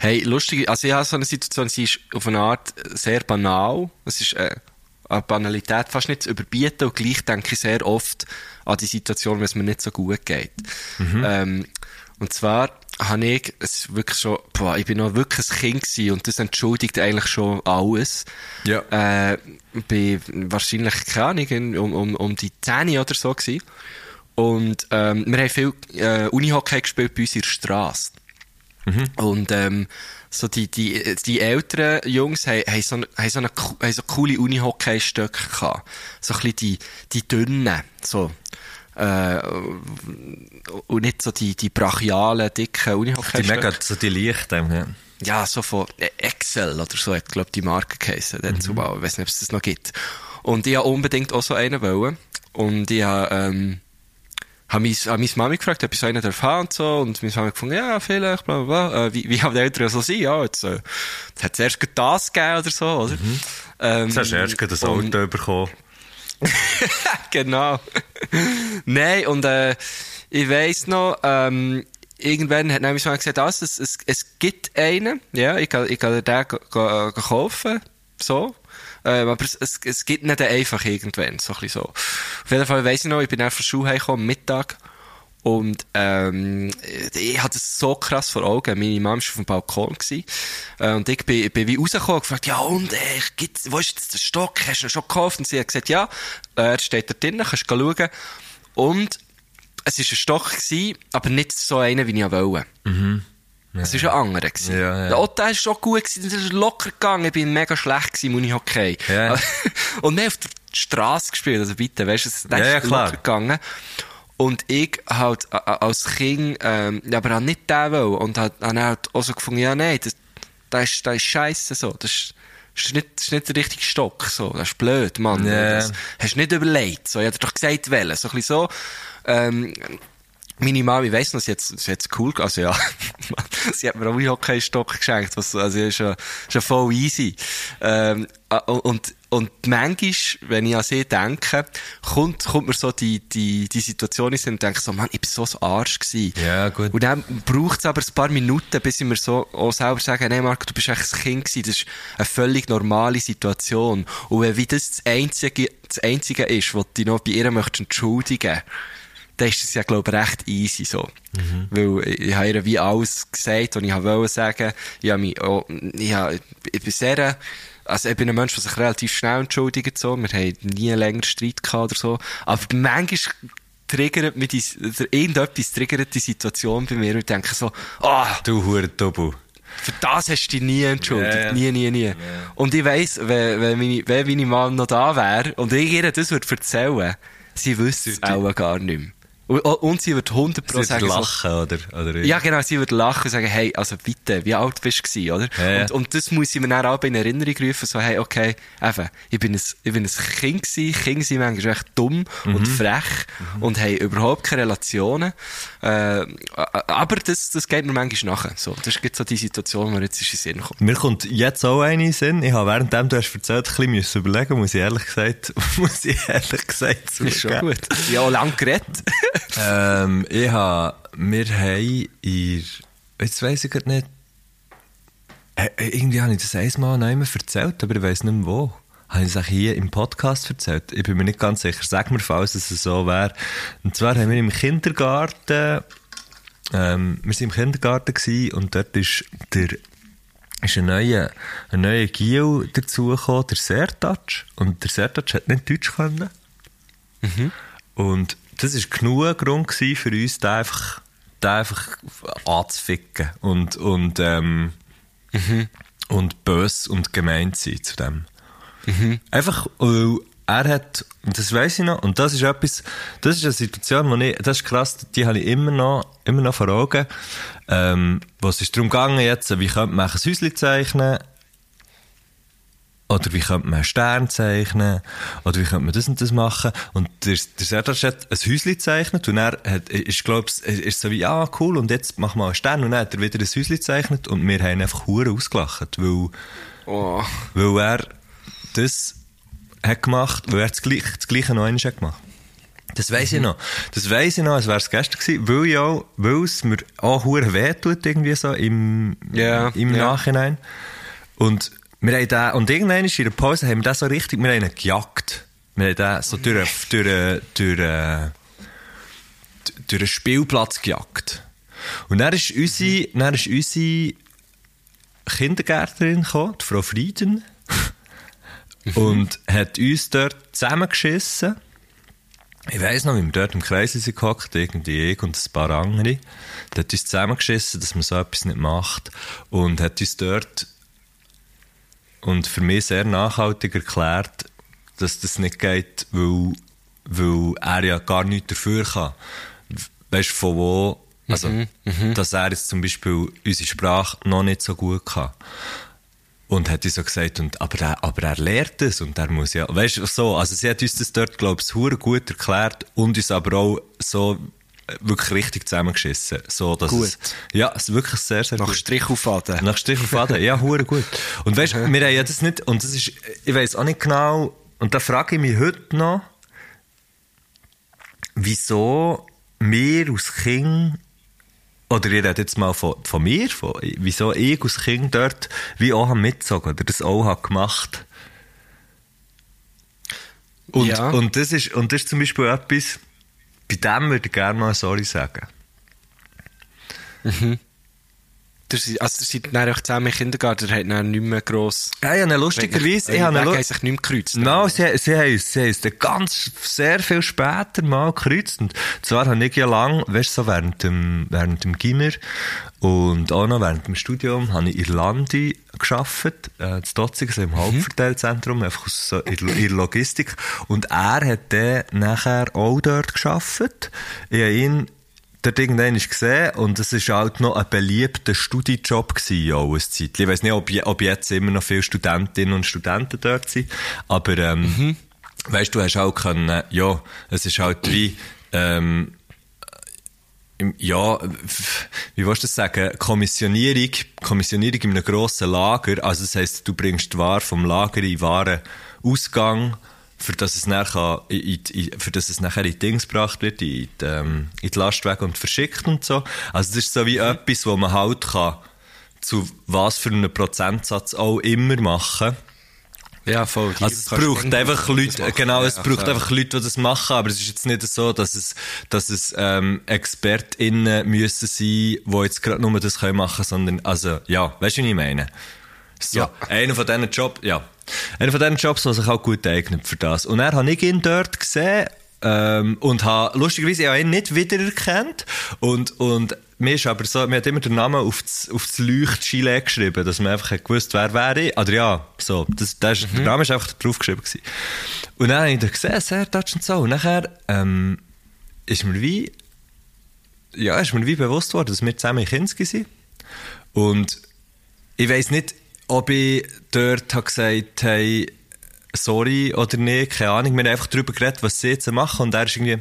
Hey, lustig, also ich habe so eine Situation, sie ist auf eine Art sehr banal. Es ist äh, eine Banalität fast nicht zu überbieten und gleich denke ich sehr oft an die Situation, wenn es mir nicht so gut geht. Ähm, und zwar habe ich, es ist wirklich schon, boah, ich bin noch wirklich ein Kind gewesen und das entschuldigt eigentlich schon alles. Ja. Äh, bin wahrscheinlich, keine Ahnung, um, um, um die 10 oder so gewesen. Und ähm, wir haben viel äh, Unihockey gespielt bei uns in der Straße. Und ähm, so die, die, die älteren Jungs haben, haben, so, haben, so eine, co- haben so coole Unihockey-Stöcke gehabt. So ein bisschen die, die dünnen, so. Äh, und nicht so die, die brachialen, dicken Die Unihockey-Stöcke. mega, so die Lichten, ja. Ja, so von Excel oder so hat, glaub die Marke geheissen, dann zumal. Ich weiß nicht, ob es das noch gibt. Und ich wollte unbedingt auch so einen wollen. Und ich habe, ähm, habe meine, habe meine Mami gefragt, ob ich so einen haben und so. Und meine Mami gefunden, ja, vielleicht, bla, bla, bla. Äh, wie, wie haben die Eltern so sein? Ja, jetzt, äh, jetzt hat es erst das gegeben oder so, oder? Ähm, Jetzt hast du erst das Auto bekommen. genau. Nein, und äh, ich weiss noch, ähm, irgendwann hat nämlich mal gesagt, also, es, es, es gibt einen, ja, ich kann, ich kann den go, go, go kaufen, so. Ähm, aber es, es, gibt nicht einfach irgendwann, so ein so. Auf jeden Fall weiss ich noch, ich bin einfach von Schule heimgekommen, am Mittag, und ähm, ich hatte es so krass vor Augen. Meine Mama war auf dem Balkon. Gewesen, äh, und ich bin, bin wie rausgekommen und gefragt, ja und, äh, gibt's, wo ist jetzt der Stock? Hast du ihn schon gekauft? Und sie hat gesagt, ja, äh, er steht da drinnen, kannst du schauen. Und es war ein Stock, gewesen, aber nicht so einer, wie ich wollte. Es war ein anderer. Gewesen. Ja, ja. Der Otto war schon gut, gewesen, der ist locker gegangen. Ich bin mega schlecht gewesen, im Unihockey. Ja. Und wir haben auf der Straße gespielt, also bitte, weißt du, es Ja, ja, ist klar. locker gegangen. Und ich halt als Kind, ähm, ja, aber auch nicht den wollen. Und halt, habe halt auch so gefunden, ja, nein, das, das ist, das ist scheisse, so. Das ist, das ist nicht, das ist nicht der richtige Stock, so. Das ist blöd, Mann. Ja. Das hast du nicht überlegt, so. Ich dir doch gesagt, welchen. So ein bisschen so, ähm, meine Mama, ich weiss noch, sie hat hat's cool, also ja, sie hat mir auch einen Hockeystock geschenkt, was, also ist ja, ist ja voll easy. Ähm, und, und manchmal, wenn ich an sie denke, kommt, kommt mir so die, die, die Situation in und denke so, Mann, ich bin so ein Arsch gewesen. Ja, gut. Und dann braucht es aber ein paar Minuten, bis ich mir so auch selber sage, nee, Marco, du bist echt ein Kind gewesen. Das ist eine völlig normale Situation. Und wenn wie das das Einzige, das Einzige ist, was du dich noch bei ihr möchtest entschuldigen dann ist es ja, glaube ich, recht easy so. Weil ich, ich habe ihr wie alles gesagt, was ich wollte sagen. Ich habe mich auch, ich, habe, ich bin sehr, also ich bin ein Mensch, der sich relativ schnell entschuldigt, so. Wir haben nie einen längeren Streit gehabt oder so. Aber manchmal triggert mich die, irgendetwas triggert die Situation bei mir und ich denke so, ah, Du Hurentobu. für das hast du dich nie entschuldigt. Ja. Nie, nie, nie. Und ich weiss, wenn, wenn, meine, wenn meine Mom noch da wäre und ich ihr das würde erzählen, sie wüsste es auch gar nicht mehr. Und, und sie würde 100 Sie sagen, so, lachen, oder? oder ja, genau, sie würde lachen und sagen, hey, also bitte, wie alt bist du oder? Ja. Und, und das muss ich mir dann auch in Erinnerung rufen, so, hey, okay, eben, ich bin ein, ich bin ein Kind gewesen, Kinder sind manchmal echt dumm Mhm. und frech und haben überhaupt keine Relationen, äh, aber das, das geht mir manchmal nachher, so. Das jetzt so die Situation, die mir jetzt in den Sinn kommt. Mir kommt jetzt auch eine in den Sinn. Ich habe währenddem du hast erzählt, ein bisschen überlegen, muss ich ehrlich gesagt, muss ich ehrlich gesagt Das ist schon zugeben. gut. Ja, lang geredet. Ähm, ich habe, wir haben in, jetzt weiss ich gerade nicht, irgendwie habe ich das einmal noch einmal erzählt, aber ich weiss nicht mehr wo. Habe ich es auch hier im Podcast erzählt? Ich bin mir nicht ganz sicher. Sag mir, falls es so wäre. Und zwar haben wir im Kindergarten, ähm, wir sind im Kindergarten gewesen und dort ist der, ist ein neuer, ein neuer Gil dazugekommen, der Sertac. Und der Sertac hat nicht Deutsch können. Und das war genug Grund für uns, den einfach, den einfach anzuficken. Und, und, ähm, und bös und gemein zu sein zu dem. Einfach, weil er hat, und das weiss ich noch, und das ist etwas, das ist eine Situation, wo ich, das ist krass, die habe ich immer noch, immer noch vor Augen, ähm, wo es ist darum gegangen jetzt, wie könnte man ein Häuschen zeichnen, oder wie könnte man einen Stern zeichnen, oder wie könnte man das und das machen. Und der, der Sertac hat ein Häuschen gezeichnet und er hat, ist, glaub's, ist so wie, ja, cool, und jetzt mach mal einen Stern. Und dann hat er wieder ein Häuschen gezeichnet und wir haben einfach hure ausgelacht, weil, Oh. weil er das hat gemacht, weil er das Gleiche, das Gleiche noch einmal hat gemacht. Das weiss ich noch. Das weiss ich noch, als wäre es gestern gewesen, weil ja, auch- weil es mir auch hure weh tut, irgendwie so im, Ja, im ja. Nachhinein. Und wir haben den, und irgendwann in der Pause haben wir den so richtig, wir haben ihn gejagt. Wir haben den so durch, durch, durch, durch, durch einen Spielplatz gejagt. Und dann ist unsere, dann ist unsere Kindergärtnerin gekommen, die Frau Frieden, und hat uns dort zusammengeschissen. Ich weiss noch, wie wir dort im Kreis sind gehockt, irgendwie ich und ein paar andere. Die hat uns zusammengeschissen, dass man so etwas nicht macht. Und hat uns dort und für mich sehr nachhaltig erklärt, dass das nicht geht, weil, weil er ja gar nichts dafür kann. Weißt du, von wo, also, dass er jetzt zum Beispiel unsere Sprache noch nicht so gut kann. Und hat uns so gesagt, und, aber, er, aber er lehrt es und er muss ja, weißt du, so, also sie hat uns das dort, glaube ich, hure gut erklärt und uns aber auch so wirklich richtig zusammengeschissen. So, dass Gut. Es, ja, es ist wirklich sehr, sehr Nach gut. Strich auf Faden. Nach Strich und Faden, ja, hure gut. Und weißt du, wir haben ja das nicht, und das ist, ich weiß auch nicht genau, und da frage ich mich heute noch, wieso wir als Kind, oder ich rede jetzt mal von, von mir, von, wieso ich als Kind dort wie auch mitgezogen oder das auch habe gemacht. Und, Ja. und, das ist, und das ist zum Beispiel etwas, bei dem würde ich gerne mal sorry sagen. Der, also, der sind dann auch zusammen im Kindergarten, der hat dann nicht mehr gross... Ja, ja, lustigerweise, ich habe Wege sich nicht mehr gekreuzt. No, sie, sie haben uns, sie haben uns dann ganz, sehr viel später mal gekreuzt. Und zwar habe ich ja lang, weißt du, so während dem, während dem Gimmer und auch noch während dem Studium, habe ich in Irlandi gearbeitet, äh, in Dotzig, also im Hauptverteilzentrum, einfach aus, so, in, in Logistik. Und er hat dann nachher auch dort gearbeitet. Ich habe ihn dort irgendwann ist gesehen und es war halt noch ein beliebter Studijob gewesen, auch eine Zeit. Ich weiss nicht, ob, ob jetzt immer noch viele Studentinnen und Studenten dort sind, aber ähm, weißt du, hast auch können, ja, es ist halt wie, ähm, ja, wie willst du das sagen? Kommissionierung, Kommissionierung in einem grossen Lager. Also, das heisst, du bringst die Ware vom Lager in den wahren Ausgang, für das es nachher, in, in, für das es nachher in die Dings gebracht wird, in die, ähm, in die Lastwagen und verschickt und so. Also, das ist so wie etwas, wo man halt kann, zu was für einem Prozentsatz auch immer machen. Ja, voll. Die Also es braucht einfach Leute, machen. genau, es Ja, braucht voll. einfach Leute, die das machen, aber es ist jetzt nicht so, dass es, dass es ähm, ExpertInnen müssen sein, die jetzt gerade nur das können machen, sondern, also, ja, weißt du, wie ich meine? So, Ja. einer von diesen Jobs, ja. Einer von diesen Jobs, der sich auch gut eignet für das. Und dann habe ich ihn dort gesehen, ähm, und habe, lustigerweise, ich habe ihn nicht wiedererkannt. Und, und mir ist aber so, mir hat immer den Namen auf das, auf das Leuchtgilet geschrieben, dass man einfach gewusst, wer wäre. Oder ja, so, das, das ist, der Name ist einfach drauf geschrieben gewesen. Und dann habe ich ihn gesehen, sehr touch und so. Und nachher, ähm, ist mir wie, ja, ist mir wie bewusst worden, dass wir zusammen in Kinski sind. Und ich weiss nicht, ob ich dort habe gesagt hey, sorry oder nicht, keine Ahnung. Wir haben einfach darüber geredet, was sie jetzt machen. Und er ist irgendwie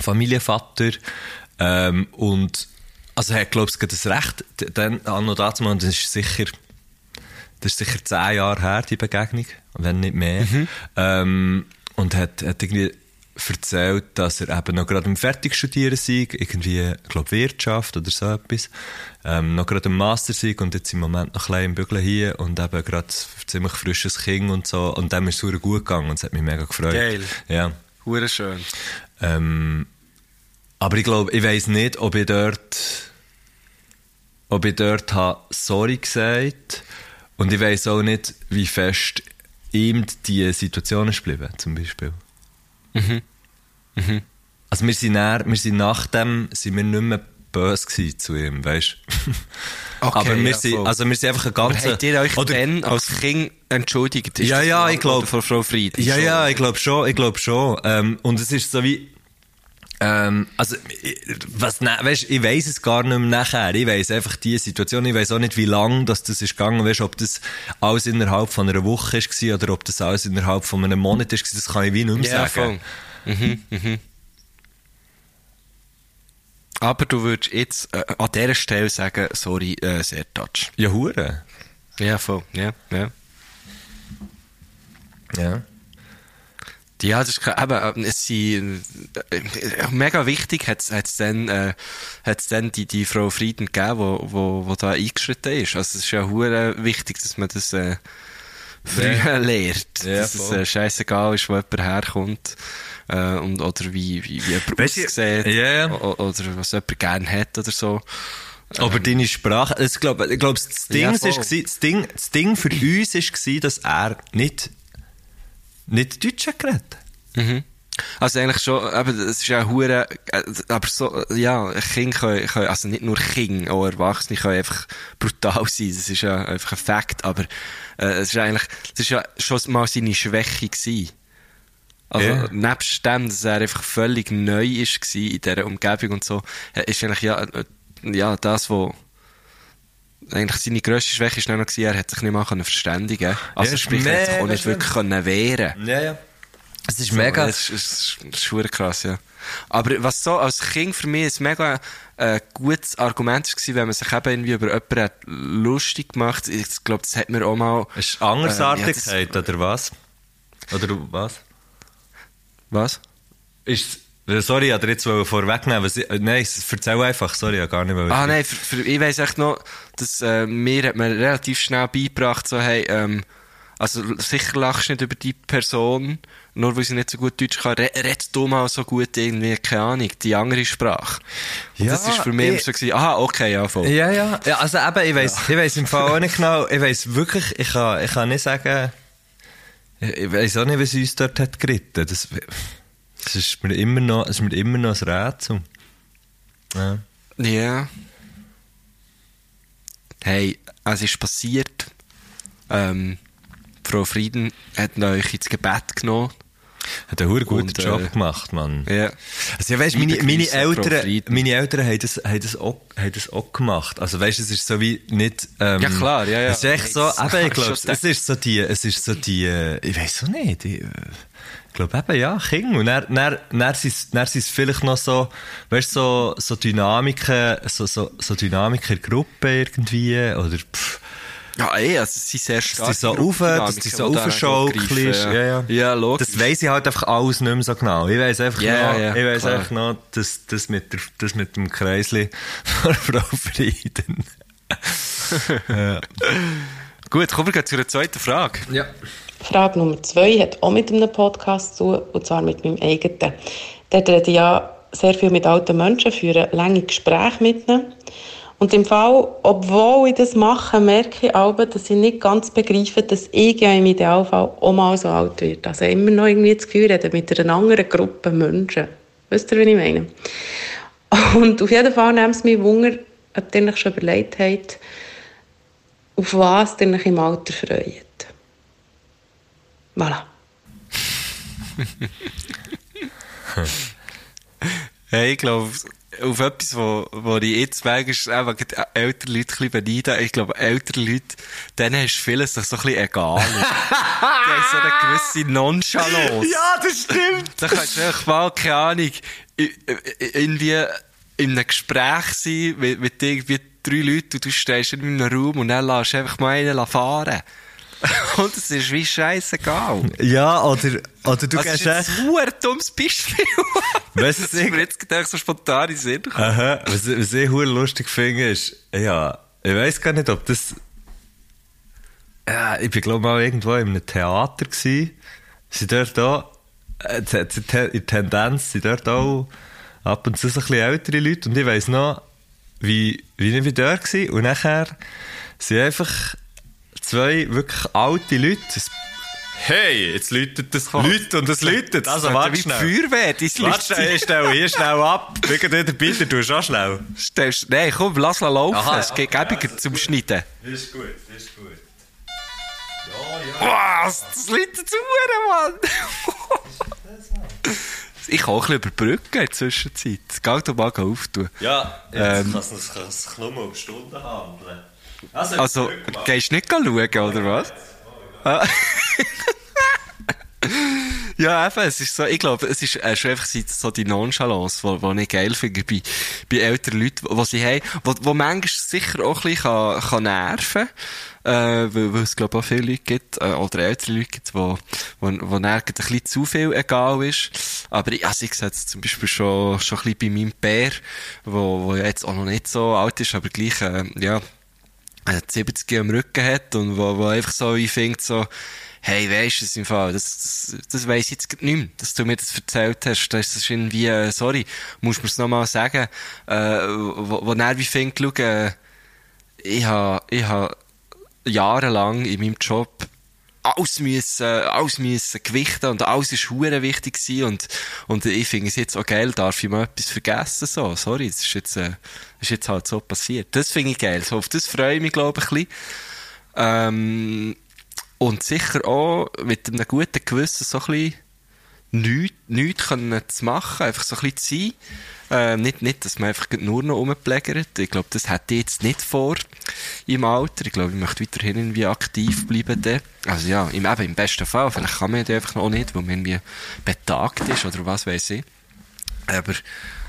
Familienvater. Ähm, und, also er hat, glaube ich, das Recht, dann, an und dazu, und das ist sicher, das ist sicher zehn Jahre her, die Begegnung, wenn nicht mehr. Ähm, und hat, hat irgendwie erzählt, dass er eben noch gerade im Fertigstudieren sei, irgendwie, ich glaube Wirtschaft oder so etwas, ähm, noch gerade im Master sei und jetzt im Moment noch klein im Bügeln hier und eben gerade ziemlich frisches Kind und so und dem ist es gut gegangen und es hat mich mega gefreut. Geil. Ja. Hure schön. Ähm, aber ich glaube, ich weiß nicht, ob ich dort, ob ich dort habe sorry gesagt und ich weiß auch nicht, wie fest ihm die Situation ist geblieben, zum Beispiel. Also wir sind, näher, wir sind nach dem sind wir nicht mehr böse zu ihm, weißt Okay, Aber wir ja, sind, voll. also wir sind einfach ein ganzer... habt ihr euch oder- dann als Kind entschuldigt? Ist Ja, das ja, ich glaub- Antwort Von Frau Fried. Ja, Schon. ja, ich glaube schon, ich glaube schon. Ähm, und es ist so wie, Ähm, also, ich- was, weißt, ich weiss es gar nicht mehr nachher. Ich weiss einfach die Situation. Ich weiss auch nicht, wie lang das, das ist gegangen. Weißt, ob das alles innerhalb von einer Woche war oder ob das alles innerhalb von einem Monat war. Das kann ich wie nicht mehr Ja, sagen. voll. Mhm, mhm. Aber du würdest jetzt äh, an dieser Stelle sagen, sorry, äh, sehr touch. Ja, hure. Ja, voll. Ja, ja. Ja. Ja, das ist ke- eben, äh, es sind, äh, äh, mega wichtig hat es dann, äh, hat's dann die, die Frau Frieden gegeben, wo, wo, wo da eingeschritten ist. Also es ist ja hure wichtig, dass man das äh, früh Ja. lernt. Ja, dass es voll. äh, scheißegal ist, wo jemand herkommt. Äh, und, oder wie, wie, wie jemand Weißt aussieht. o- Oder was jemand gerne hat oder so. Aber deine Sprache, ich glaube, ich glaube, das Ding, Ja, ist, das Ding, das Ding für uns war, dass er nicht, nicht Deutsch geredet. Mhm. Also eigentlich schon, aber es ist ja hure, aber so, ja, Kinder können, können, also nicht nur Kinder, auch Erwachsene können einfach brutal sein, das ist ja einfach ein Fakt, aber äh, es ist eigentlich, es ist ja schon mal seine Schwäche gewesen. Also, Ja. nebst dem, dass er einfach völlig neu ist in dieser Umgebung und so, äh, ist eigentlich ja, äh, ja, das, wo, eigentlich seine grösste Schwäche ist dann noch gewesen, er hat sich nicht mal können verständigen Also Ja, sprich, er hat sich auch nicht wirklich können wehren Ja, ja. Es ist so, mega. Das ist, das ist, das ist krass, ja. Aber was so als Kind für mich ein mega äh, gutes Argument war, wenn man sich eben irgendwie über jemanden hat lustig gemacht Ich glaube, das hat mir auch mal... Ist Ähm, Andersartigkeit, oder was? Oder was? Was? Ist, äh, sorry, ich wollte jetzt vorwegnehmen. Was ich, nein, erzähl einfach, sorry, ich gar nicht mehr. Ah nein, für, für, ich weiss echt noch, dass äh, mir hat man relativ schnell beigebracht, so hey, ähm, also sicher lachst du nicht über die Person, nur weil sie nicht so gut Deutsch kann, re red du mal so gut irgendwie, keine Ahnung, die andere Sprache. Und Ja, das ist für mich immer ich- so gewesen, aha, okay, ja, voll. Ja, ja. ja also eben, ich weiss, ich weiss im Fall auch nicht genau, ich weiss wirklich, ich kann, ich kann nicht sagen, ich, ich weiss auch nicht, was uns dort hat geritten. Das, das ist mir immer noch, das ist mir immer noch ein Rätsel. Ja. Ja. Hey, es ist passiert. Ähm, Frau Frieden hat euch ins Gebet genommen. Hat einen verdammt guten Und, äh, Job gemacht, Mann. Ja. Also, ja, weißt, meine, meine Eltern, meine Eltern haben das, haben das auch, haben das auch gemacht. Also, weißt, es ist so wie nicht, ähm, Ja, klar, ja, ja. Es ist echt so, eben, ich glaube, es ist so die, es ist so die, äh, ich weiss auch nicht, ich, äh, ich glaube eben, ja, Kinder. Und dann, dann, dann sind es, dann sind es vielleicht noch so, weißt, so, so Dynamiken, so, so, so Dynamiken in der Gruppe irgendwie, oder, pff, Ja, eh, also sie sind sehr stark. dass die so auf, dass die so aufschaukelst. Ja, Ja, ja. ja logisch. Das weiss ich halt einfach alles nicht mehr so genau. Ich weiss einfach Ja, noch, ja, ich weiss klar. einfach noch, dass, das mit der, das mit dem Kreisli von Frau Frieden. Gut, kommen wir zu einer zweiten Frage. Ja. Frage Nummer zwei hat auch mit einem Podcast zu, und zwar mit meinem eigenen. Dort rede ich ja sehr viel mit alten Menschen, führe lange Gespräche mit ihnen. Und im Fall, obwohl ich das mache, merke ich aber, dass ich nicht ganz begreife, dass ich ja im Idealfall auch mal so alt werde. Also immer noch irgendwie das Gefühl rede mit einer anderen Gruppe Menschen. Wisst ihr, was ich meine? Und auf jeden Fall nimmt es mich Wunder, ob ihr euch schon überlegt habt, auf was ihr euch im Alter freut. Voilà. Hey, ich glaube, auf etwas, wo, wo ich jetzt manchmal eben gerade ältere Leute ein bisschen beneide. Ich glaube, ältere Leute, denen ist vieles doch so ein bisschen egal. Die haben so eine gewisse Nonchalance. Ja, das stimmt. Da kannst du einfach mal, keine Ahnung, irgendwie in einem Gespräch sein mit, mit irgendwie drei Leuten und du stehst in einem Raum und dann lässt du einfach mal einen fahren. Und es ist wie scheißegal. Ja, oder, oder du Das gehst ist jetzt echt, ein dummes Beispiel. Weißt du, das ist mir jetzt gedacht, so spontan in Sinn aha, was, was ich hure lustig finde, ist, ja, ich weiss gar nicht, ob das, ja, ich bin glaube mal irgendwo in einem Theater gsi, sind dort auch, äh, in Tendenz sind dort auch ab und zu so ein bisschen ältere Leute. Und ich weiss noch, wie, wie ich dort gsi. Und nachher sind einfach zwei wirklich alte Leute, hey, jetzt läutet das Leute und es läutet, also Das warte wie die schnell. Feuerwehr, dein Warte schnell, ich stelle hier schnell ab. Wegen dir dabei, du tust auch schnell. Stellst, nein, komm, lass la laufen. Aha, es geht gäbiger zum Schneiden. Das ist gut, das ist gut. Was? Das liegt zu Mann! Ich kann auch ein bisschen überbrücken in der Zwischenzeit. Geh doch mal auftun. Ja, Ähm. kann es sich nur um Stunden handeln. Also, Also, gehst du nicht schauen, oder was? Ah. ja, eben, es ist so, ich glaube, es ist äh, schon einfach so die Nonchalance, die, die ich geil finde bei, bei älteren Leuten, die sie haben, wo, wo manchmal sicher auch ein bisschen kann, kann nerven äh, weil, es, glaube ich, auch viele Leute gibt, äh, oder ältere Leute gibt, wo, wo, wo ein bisschen zu viel egal ist. Aber ich, also ich sehe es zum Beispiel schon, schon ein bisschen bei meinem Bär, wo, wo jetzt auch noch nicht so alt ist, aber gleich, äh, ja, äh, 70 am Rücken hat und wo, wo einfach so, ich finde so, hey, weisst du, im Fall, das, das, das weiss ich jetzt nicht mehr, dass du mir das erzählt hast, das ist irgendwie, äh, sorry, musst du mir's nochmal sagen, äh, wo, wo er wie findet, schau, äh, ich ha, ich ha jahrelang in meinem Job alles müssen, alles müssen gewichten und alles ist hure wichtig gewesen und, und ich finde es jetzt auch geil, darf ich mal etwas vergessen, so, sorry, das ist jetzt, äh, ist jetzt halt so passiert. Das finde ich geil, so auf das freue ich mich, glaube ich, ein bisschen. Ähm, und sicher auch mit einem guten Gewissen so ein bisschen nichts, nichts können zu machen, einfach so ein bisschen zu sein. Ähm, nicht, nicht, dass man einfach nur noch rumplägert. Ich glaube, das hätte ich jetzt nicht vor im Alter. Ich glaube, ich möchte weiterhin irgendwie aktiv bleiben. Dann. Also ja, im, eben, im besten Fall. Vielleicht kann man ja einfach noch nicht, weil man irgendwie betagt ist oder was weiß ich. Aber,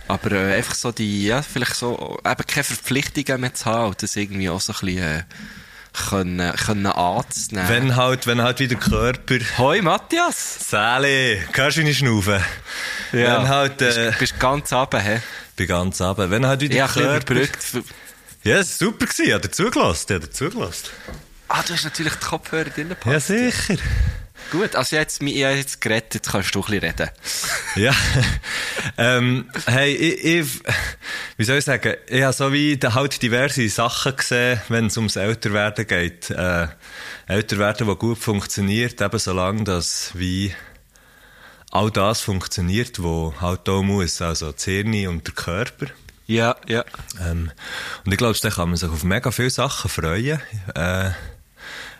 aber äh, einfach so die, ja, vielleicht so, eben keine Verpflichtungen mehr zu haben das irgendwie auch so ein bisschen äh, können, können anzunehmen. Wenn halt, wenn halt wieder Körper... Hoi Matthias! Sally, hörst du meine Schnaufen? Wenn halt, äh, bist, bist ganz runter, hä? bin ganz runter. Wenn halt wieder Ich habe bisschen Körper... Ja, es war super. gewesen. Hat er zugelassen? Hat er zugelassen? Ah, du hast natürlich die Kopfhörer drin Ja, gepackt. sicher. Gut, also jetzt, ich habe jetzt geredet, jetzt kannst du ein bisschen reden. Ja. ähm, hey, ich, ich, wie soll ich sagen, ich habe so wie halt diverse Sachen gesehen, wenn es ums Älterwerden geht. Äh, Älterwerden, das gut funktioniert, eben solange das wie all das funktioniert, wo halt da muss, also das Hirn und der Körper. Ja, ja. Ähm, und ich glaube, da kann man sich auf mega viele Sachen freuen. Äh,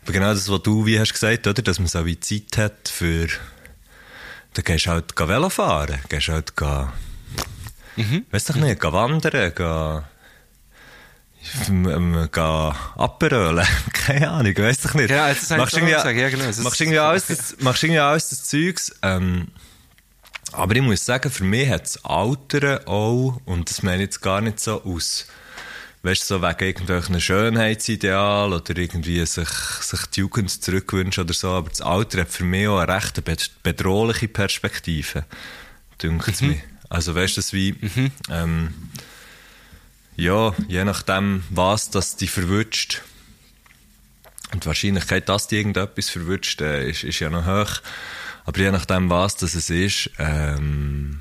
aber genau das, was du wie hast gesagt, oder? Dass man so wie Zeit hat für, dann gehst du halt Velo fahren, gehst halt geh, Mhm. weiss doch nicht, geh wandern, geh, ähm, geh Aperölen, keine Ahnung, weiss doch nicht. Ja, das habe ich machst irgendwie, gesagt, ja, genau, das- machst irgendwie alles, das, machst irgendwie alles das Zeugs, ähm, aber ich muss sagen, für mich hat das Altern auch, und das meine ich jetzt gar nicht so aus, weißt du, so wegen irgendwelchen Schönheitsideal oder irgendwie sich, sich die Jugend zurückwünschen oder so, aber das Alter hat für mich auch eine recht bed- bedrohliche Perspektive, dünkt es mir. Also weißt du, wie, ähm, ja, je nachdem, was das dich verwünscht, und die Wahrscheinlichkeit, dass die irgendetwas verwünscht, äh, ist, ist ja noch hoch. Aber je nachdem, was das es ist, ähm,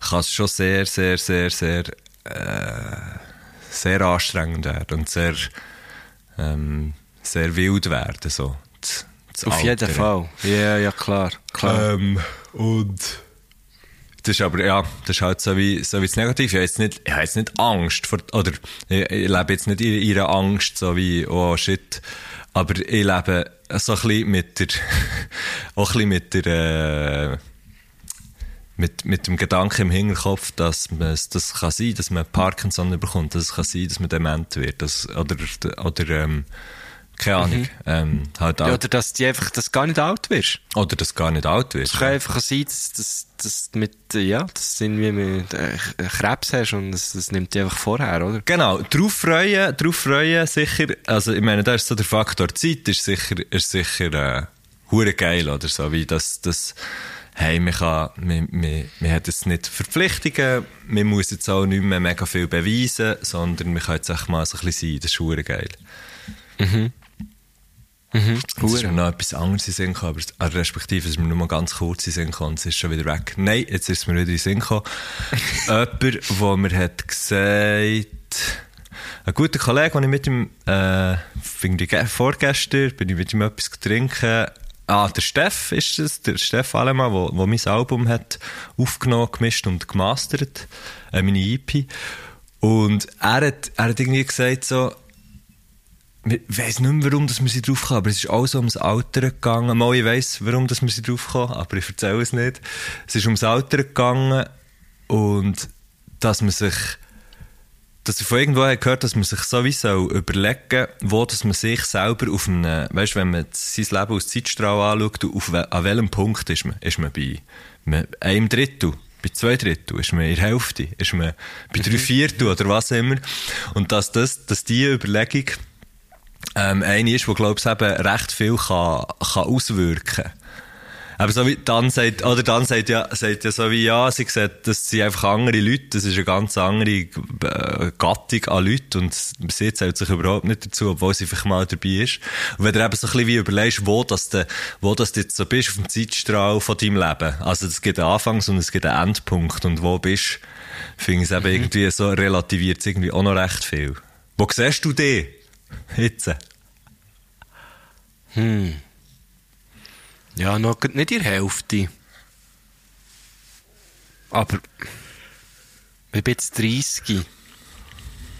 kann es schon sehr, sehr, sehr, sehr, äh, sehr anstrengend werden und sehr, ähm, sehr wild werden, so. Das, das Auf jeden Altern. Fall. Ja, ja, klar. klar. Ähm, und das ist aber, ja, das ist halt so wie, so wie das Negative. Ich habe jetzt nicht, ich habe jetzt nicht Angst vor, oder, ich, ich lebe jetzt nicht in ihrer Angst, so wie, oh shit. Aber ich lebe so ein bisschen mit der, auch ein bisschen mit der, äh, mit, mit dem Gedanken im Hinterkopf, dass man, es- das kann sein, dass man Parkinson bekommt, dass es kann sein, dass man dement wird, dass, oder, oder, ähm, keine Ahnung, ähm, halt ja, oder dass du einfach dass du gar nicht alt wirst. oder dass gar nicht alt wird. Es kann einfach sein, dass, dass, dass du mit, äh, ja, dass du irgendwie mit, äh, Krebs hast und das, das nimmt dich einfach vorher, oder? Genau, drauf freuen, drauf freuen, sicher, also ich meine, da ist so der Faktor Zeit, ist sicher, ist sicher, äh, hure geil, oder so, wie das, das, hey, man kann, man, man, man hat jetzt nicht Verpflichtungen, man muss jetzt auch nicht mehr mega viel beweisen, sondern man kann jetzt echt mal so ein bisschen sein, das ist geil. Mhm. Es ist mir noch etwas anderes in Sinn gekommen, aber also respektive es ist mir nur mal ganz kurz in Sinn gekommen und es ist schon wieder weg. Nein, jetzt ist es mir wieder in Sinn gekommen. Jemand, der mir hat gesagt, ein guter Kollege, den ich mit ihm, äh, vorgestern, bin ich mit ihm etwas getrinken. Ah, der Steff ist es, der Steff Alemann, der, der mein Album hat aufgenommen, gemischt und gemastert, äh, meine EP. Und er hat, er hat irgendwie gesagt so, ich weiss nicht mehr, warum dass wir sie drauf kamen, aber es ist auch so ums Alter gegangen. Mal, ich weiss, warum dass wir sie drauf kamen, aber ich erzähle es nicht. Es ist ums Alter gegangen und dass man sich, dass ich von irgendwo gehört, dass man sich sowieso überlegen wo dass man sich selber auf einem, weißt, wenn man sein Leben aus Zeitstrahl anschaut, auf, an welchem Punkt ist man? Ist man bei einem Drittel? Bei zwei Drittel? Ist man in der Hälfte? Ist man bei drei Viertel oder was immer? Und dass das, dass die Überlegung, ähm, eine ist, die, glaube ich, eben recht viel kann, kann auswirken kann. Aber so wie dann sagt, oder dann sagt ja, sagt ja so wie, ja, sie sieht, das sind einfach andere Leute, das ist eine ganz andere äh, Gattung an Leuten und sie zählt sich überhaupt nicht dazu, obwohl sie vielleicht mal dabei ist. Und wenn du eben so ein bisschen wie überlegst, wo das de, wo das jetzt so bist auf dem Zeitstrahl von deinem Leben, also es gibt einen Anfangs- und es gibt einen Endpunkt und wo bist, finde ich es eben irgendwie so relativiert es irgendwie auch noch recht viel. Wo siehst du dich? Jetzt? Ja, noch nicht der Hälfte. Aber ich bin jetzt 30.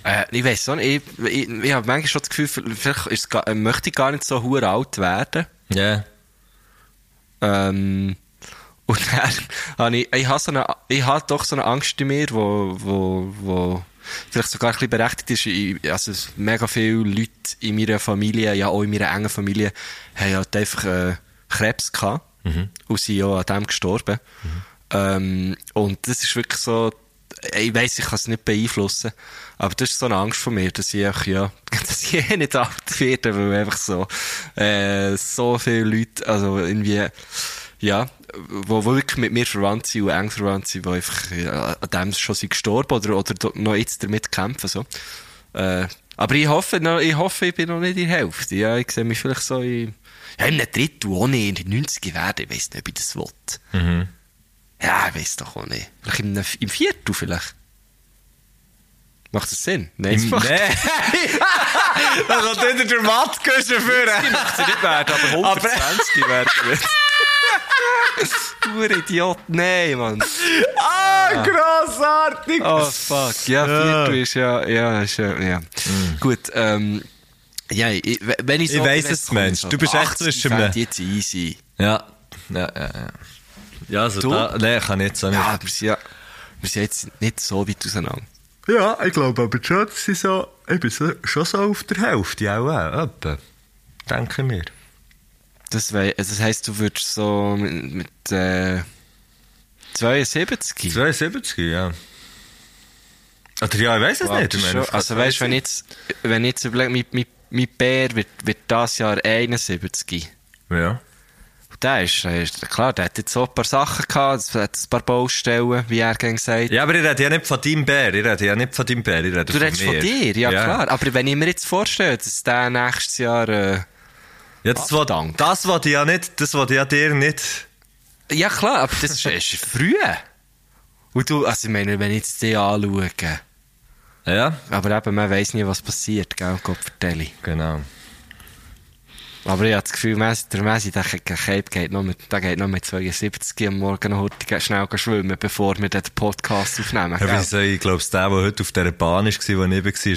Äh, ich weiß auch nicht, ich, ich, ich habe manchmal schon das Gefühl, vielleicht ist gar, äh, möchte ich gar nicht so hure alt werden. Ja. Yeah. Ähm, und dann habe ich, ich habe so eine, ich habe doch so eine Angst in mir, wo, wo, wo vielleicht sogar ein bisschen berechtigt ist. Ich, also, mega viele Leute in meiner Familie, ja auch in meiner engen Familie, haben halt einfach, äh, Krebs gehabt. Und sind ja an dem gestorben. Ähm, und das ist wirklich so, ich weiss, ich kann es nicht beeinflussen, aber das ist so eine Angst von mir, dass ich auch, ja, dass ich eh nicht alt werde, weil einfach so, äh, so viele Leute, also irgendwie, ja, wo wirklich mit mir verwandt sind und eng verwandt sind, die einfach ja, an dem schon sind gestorben oder, oder noch jetzt damit kämpfen, so. Äh, aber ich hoffe, ich hoffe, ich bin noch nicht in der Hälfte. Ja, ich sehe mich vielleicht so in, ja, in einem Drittel nicht, in den 90er werden, ich weiss nicht, ob ich das will. Ja, ich weiss doch auch nicht. Vielleicht im, im Viertel vielleicht. Macht das Sinn? Nein, es macht Nee. da kommt wieder der Mattgüsche führen. macht sie nicht werden, aber 120 werden jetzt. Du Idiot, nein, Mann. Ah, grossartig. Oh, fuck. Ja, Viertel ist ja, ja, ist ja, ja. Gut, ähm, ja, ich, wenn ich so... Ich weiss es, Mensch. Du bist echt 80 zwischen ich jetzt easy. Ja. Ja, ja, ja. Ja, also Du? da, nee, kann ich jetzt auch nicht. Ja, aber wir sind ja, wir sind jetzt nicht so weit auseinander. Ja, ich glaube aber schon, dass sie so, ich bin so, schon so auf der Hälfte auch, auch etwa. Denke mir. Das, wei- also das heisst, du würdest so mit, mit äh, 72? 72, ja. Oder ja, ich weiß es Wow, nicht. Ich meine, also weißt du, wenn ich jetzt, wenn ich jetzt überlege, mein, mein, mein Bär wird, wird das Jahr 71. Ja. Und der ist, ist, klar, der hat jetzt so ein paar Sachen gehabt, es hat ein paar Baustellen, wie er gern gesagt Ja, aber ich rede ja nicht von deinem Bär, ich rede ja nicht von deinem Bär, ich rede Du von redest mir. von dir, ja, klar. Aber wenn ich mir jetzt vorstelle, dass der nächstes Jahr, äh, Ja, das Abdank. das will ich ja nicht, das ich ja dir nicht. ja klar, aber das ist, ist früh. Und du, also ich meine, wenn ich jetzt die anschaue, Ja, aber eben, man weiss nie, was passiert, gell, Gott vertelle. genau. Aber ich habe das Gefühl, Messi, der Messi, der Cape geht noch mit, der geht noch mit 72 am Morgen noch heute schnell schwimmen, bevor wir den Podcast aufnehmen. Ja, wieso? Ich glaube, der, der heute auf dieser Bahn war, wo ich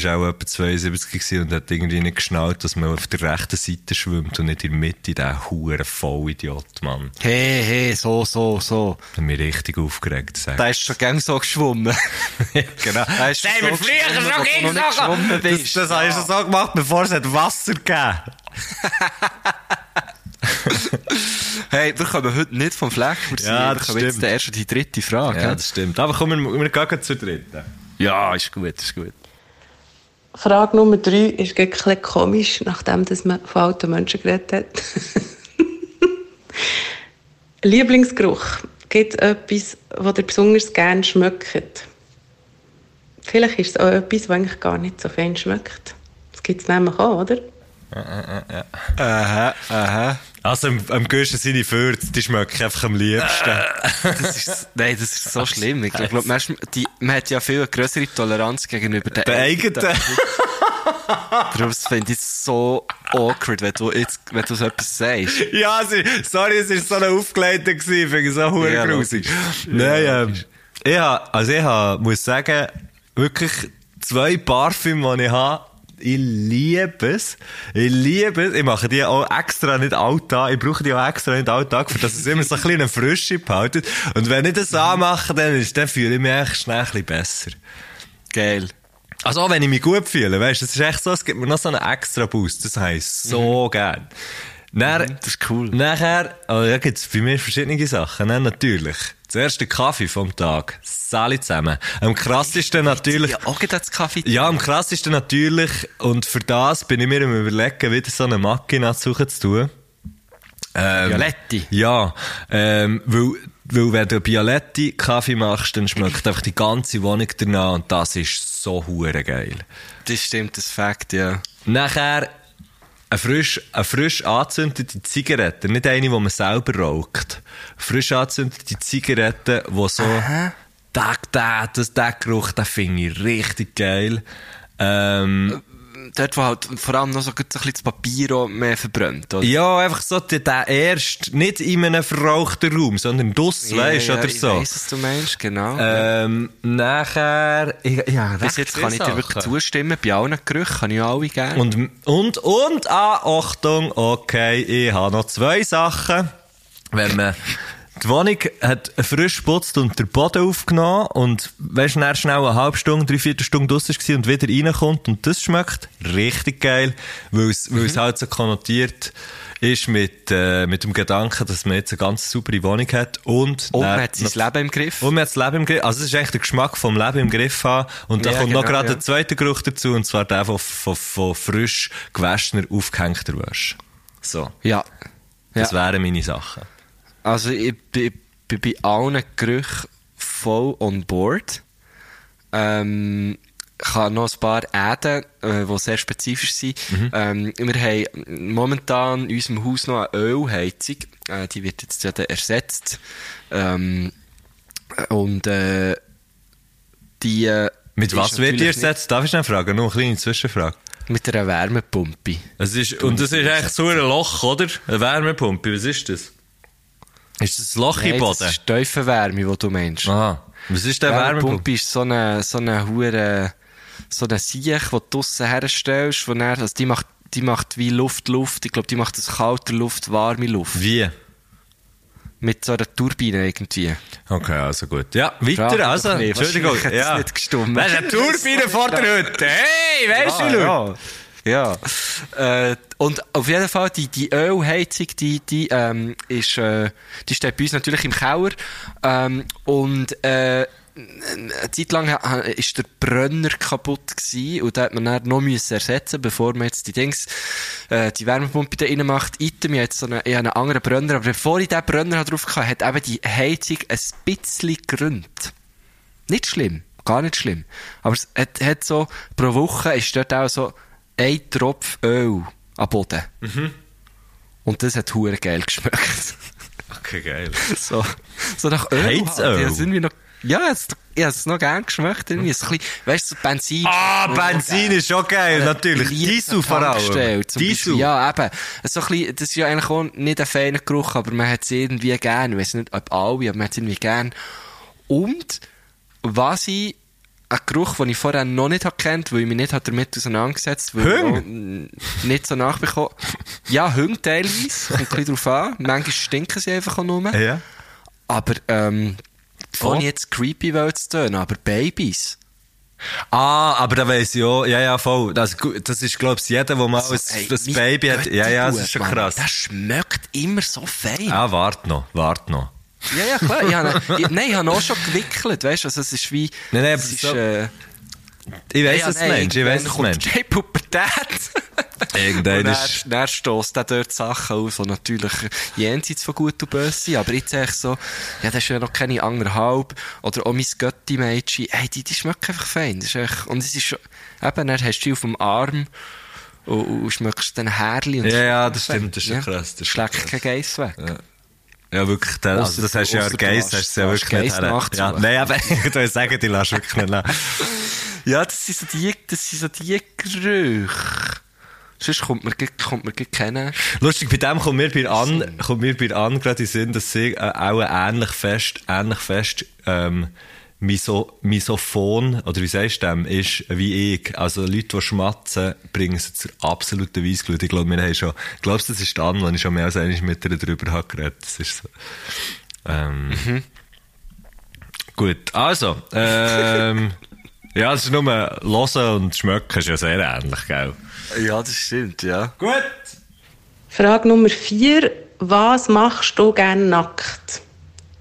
war, war auch etwa 72 gewesen und hat irgendwie nicht geschnallt, dass man auf der rechten Seite schwimmt und nicht in der Mitte, der hure Vollidiot, Mann. Hey, hey, so, so, so. Das hat mich richtig aufgeregt, sag. Der ist schon gern so geschwommen. genau. Der ist schon so du noch nicht geschwommen Das, bist. das habe ich schon so gemacht, bevor es hat Wasser gegeben Hey, wir kommen heute nicht vom Fleck. Wir, Ja, das wir kommen jetzt stimmt. erst die dritte Frage. Ja, das stimmt. Aber kommen wir, wir gehen zur dritten. ja, ist gut, ist gut. Frage Nummer drei ist ein bisschen komisch, nachdem dass man von alten Menschen geredet hat. Lieblingsgeruch. Gibt es etwas, was ihr besonders gerne schmeckt? Vielleicht ist es auch etwas, was eigentlich gar nicht so fein schmeckt. Das gibt es nämlich auch, oder? Aha, aha. Also, am, am größten seine Fürze, die schmecken einfach am liebsten. Das ist, nein, das ist so schlimm. Ich glaube, man, die, man hat ja viel eine grössere Toleranz gegenüber den Der eigene. Darum finde ich es so awkward, wenn du jetzt, wenn du so etwas sagst. ja, sorry, es war so eine Aufgeleite gewesen, finde ich so hure Ja, grusig. Nein, Ja, ähm, ich ha, also ich ha, muss sagen, wirklich zwei Parfüm, die ich habe, ich liebe es. Ich liebe es. Ich mache die auch extra nicht Alltag. Ich brauche die auch extra nicht Alltag, für dass es immer so ein bisschen eine Frische behaltet. Und wenn ich das anmache, dann, ist, dann fühle ich mich echt schnell ein bisschen besser. Geil. Also auch wenn ich mich gut fühle, weißt du, es ist echt so, es gibt mir noch so einen extra Boost. Das heisst so gern. Dann, Das ist cool. Nachher, oh, ja, gibt's bei mir verschiedene Sachen, ne? natürlich. Zuerst der Kaffee vom Tag. Sali zusammen. Am krassesten natürlich, Ja, auch das Kaffee. ja, am krassesten natürlich, und für das bin ich mir am überlegen, wieder so eine Macchina zu suchen zu tun. Ähm, Violetti. Ja, ähm, weil, weil wenn du Bialetti Kaffee machst, dann schmeckt einfach die ganze Wohnung danach und das ist so hure geil. Das stimmt, das Fakt, ja. Nachher eine frisch, eine frisch angezündete Zigarette, nicht eine, die man selber raucht. Frisch angezündete Zigarette, die so, der, der, das, der Geruch, den finde ich richtig geil. Ähm, Dort, wo halt vor allem noch so, so ein bisschen das Papier auch mehr verbrennt, oder? ja, einfach so der, der erst, nicht in einem verrauchten Raum, sondern dus, weißt du, ja, oder ich so. weiss, was du meinst, genau. Ähm, nachher, ich, ja, Bis jetzt kann ich dir wirklich zustimmen. Bei allen Gerüchen kann ich alle gerne. Und, und, und, ah, Achtung, okay, ich habe noch zwei Sachen. Wenn man die Wohnung hat frisch geputzt und den Boden aufgenommen und weisst, dann schnell eine halbe Stunde, dreiviertel Stunde draussen war und wieder reinkommt und das schmeckt richtig geil, weil es, Mhm. halt so konnotiert ist mit, äh, mit dem Gedanken, dass man jetzt eine ganz saubere Wohnung hat und, Und man hat sein noch- Leben im Griff. und man hat das Leben im Griff. Also, es ist eigentlich der Geschmack vom Leben im Griff haben. Und da Ja, kommt noch genau, gerade ja. der zweite Geruch dazu, und zwar der von, von, von frisch gewaschener, aufgehängter Wäsche. So. Ja. Das ja. wären meine Sachen. Also ich bin, bin bei allen Gerüchen voll on board. Ähm, ich habe noch ein paar Äden, äh, die sehr spezifisch sind. Ähm, wir haben momentan in unserem Haus noch eine Ölheizung. Äh, die wird jetzt ja ersetzt. Ähm, und äh, die äh, Mit was wird die ersetzt? Darf ich schnell fragen? Noch eine kleine Zwischenfrage. Mit einer Wärmepumpe. Es ist, und das ist eigentlich so ein Loch, oder? Eine Wärmepumpe. Was ist das? Ist das ein Loch im Nein, das Boden? ist Tiefenwärme, die du meinst. Aha. Was ist der Wärmepumpe? Wärmepumpe ist so eine, so eine hure, so eine Siech, die du draussen herstellst, wo dann, also die macht, die macht wie Luft, Luft. Ich glaube, die macht aus kalter Luft warme Luft. Wie? Mit so einer Turbine irgendwie. Okay, also gut. Ja, weiter, mich also. Entschuldigung. Ja. nicht gestummt. Das ist eine Turbine vor der Hütte. Hey, weißt du, Leute? Ja. Ja. Äh, und auf jeden Fall, die, die Ölheizung, die, die, ähm, ist, äh, die steht bei uns natürlich im Keller. Ähm, und, äh, eine Zeit lang ist der Brenner kaputt gewesen und da hat man dann noch müssen ersetzen, bevor man jetzt die Dings, äh, die Wärmepumpe da rein macht. Item, ich habe jetzt so einen, ich habe einen anderen Brenner, aber bevor ich diesen Brenner drauf hatte, hat eben die Heizung ein bisschen gerühmt. Nicht schlimm, gar nicht schlimm. Aber es hat, hat so, pro Woche ist dort auch so ein Tropf Öl am Boden. Und das hat hure geil geschmeckt. Okay, geil. so, so nach Öl. Heizöl? halt. Irgendwie noch, ja, es, ich hab's noch gern geschmeckt. Irgendwie so ein bisschen, weißt du, so Benzin. Ah, Benzin ist schon geil, Oder natürlich. Diesel vor allem. Diesel. Ja, eben. So ein bisschen, das ist ja eigentlich auch nicht ein feiner Geruch, aber man hat es irgendwie gern. Ich weiß nicht, ob alle, aber man hat es irgendwie gern. Und, was ich, ein Geruch, den ich vorher noch nicht habe kennt, weil ich mich nicht habe damit auseinandergesetzt ich Hüng? nicht so nachbekommen. Ja, Hüng teilweise, kommt ein bisschen drauf an. Manchmal stinken sie einfach auch nur. Ja. Aber, ähm, Oh. ohne jetzt creepy zu tun, aber Babys. Ah, aber da weiss ich auch, ja, ja, voll. Das, das ist, glaub's, jeder, der mal ein, Ey, das mein Baby hat. Ja, ja, das ist schon krass. Das schmeckt immer so fein. Ah, wart noch, wart noch. Ja, ja, klar. Ich habe, ich, nein, ich habe auch schon gewickelt, weißt du? Also, es ist wie. Nein, nein, es ist, so- äh, Ich weiss ja, es, Mensch, ich weiss es, Mensch. Die Pubertät. Irgendwann ist- dann stösst er dort Sachen aus, die natürlich jenseits von gut und böse sind. Aber jetzt sage ich so, ja, das ist ja noch keine anderthalb. Oder auch mein Götti-Mädchen. Hey, die, die schmeckt einfach fein. Das ist echt, und es ist eben, dann hast du die auf dem Arm und, und schmeckst dann Härli. und Ja, ja, das stimmt, das ist schon krass, das ist Schlägt kein Geiss weg. Ja, wirklich, der, also das hast du ja lässt- hast du ja wirklich nicht her. nachts Ja, nein, aber ich würde sagen, die lässt wirklich nicht nach. Ja, das sind so die, das sind so die Gerüche. Sonst kommt man, kommt man kennen. Lustig, bei dem kommt mir bei An, kommt mir bei An gerade in Sinn, dass sie äh, auch ähnlich fest, ähnlich fest, ähm, miso, misophon, oder wie sagst du dem, ist wie ich. Also Leute, die schmatzen, bringen sie zur absoluten Weissglut. Ich glaube, wir haben schon, glaubst du, das ist dann, wenn ich schon mehr als einmal mit ihr darüber habe geredet. Das ist so. Ähm, Gut, also, ähm, ja, das ist nur hören und schmecken ist ja sehr ähnlich, gell? Ja, das stimmt, ja. Gut. Frage Nummer vier. Was machst du gerne nackt?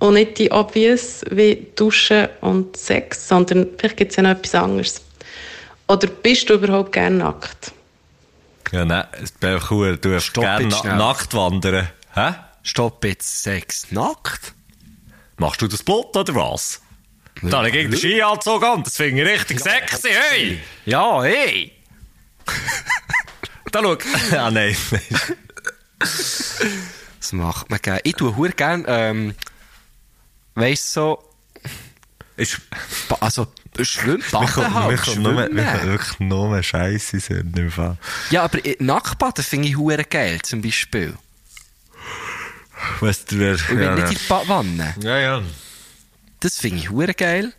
Und nicht die obvious wie Duschen und Sex, sondern vielleicht gibt es ja noch etwas anderes. Oder bist du überhaupt gerne nackt? Ja, nein, einfach cool. Du darfst gerne na nackt wandern. Hä? Stopp jetzt, Sex. Nackt? Machst du das Blut oder was? Da habe ich gegen den Skianzug an, das finde ich richtig sexy, hey! Ja, hey! Da schau. ah, nein. Das macht man gerne. Ich tue hure gern, ähm, weißt so, Ist, also, schwimmen, mir baden halt, kommt nur, mir kommt schwimmen. wirklich nur Scheiße in dem Fall. Ja, aber äh, Nacktbaden finde ich hure geil, zum Beispiel. Weißt du, wer... Und wenn ja. nicht in die Badwanne. ja, ja. Das finde ich hure geil.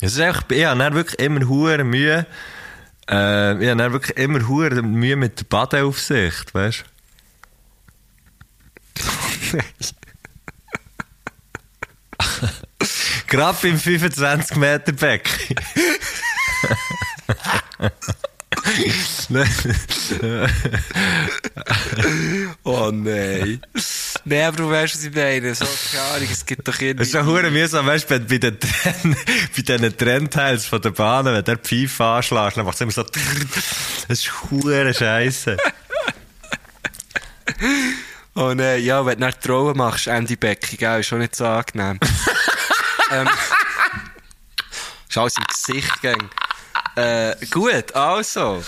Es ist einfach, ich habe wirklich immer hure Mühe, äh, ich habe wirklich immer hure Mühe mit der Badeaufsicht, weißt Gerade beim 25 Meter Becken. Oh nein. nein, aber du weißt, was ich meine. So, keine Ahnung, es gibt doch irgendwie... ist doch hure mühsam, weißt du, bei den, Trenn, bei diesen Trennteils von der Bahn, wenn der die Pfeife anschlägt, dann macht es immer so, das ist hure Scheiße. Oh nein, ja, wenn du nach Trauen machst, Andy Becky, gell, ist schon nicht so angenehm. ähm, ist alles im Gesicht gegen. Äh, gut, also.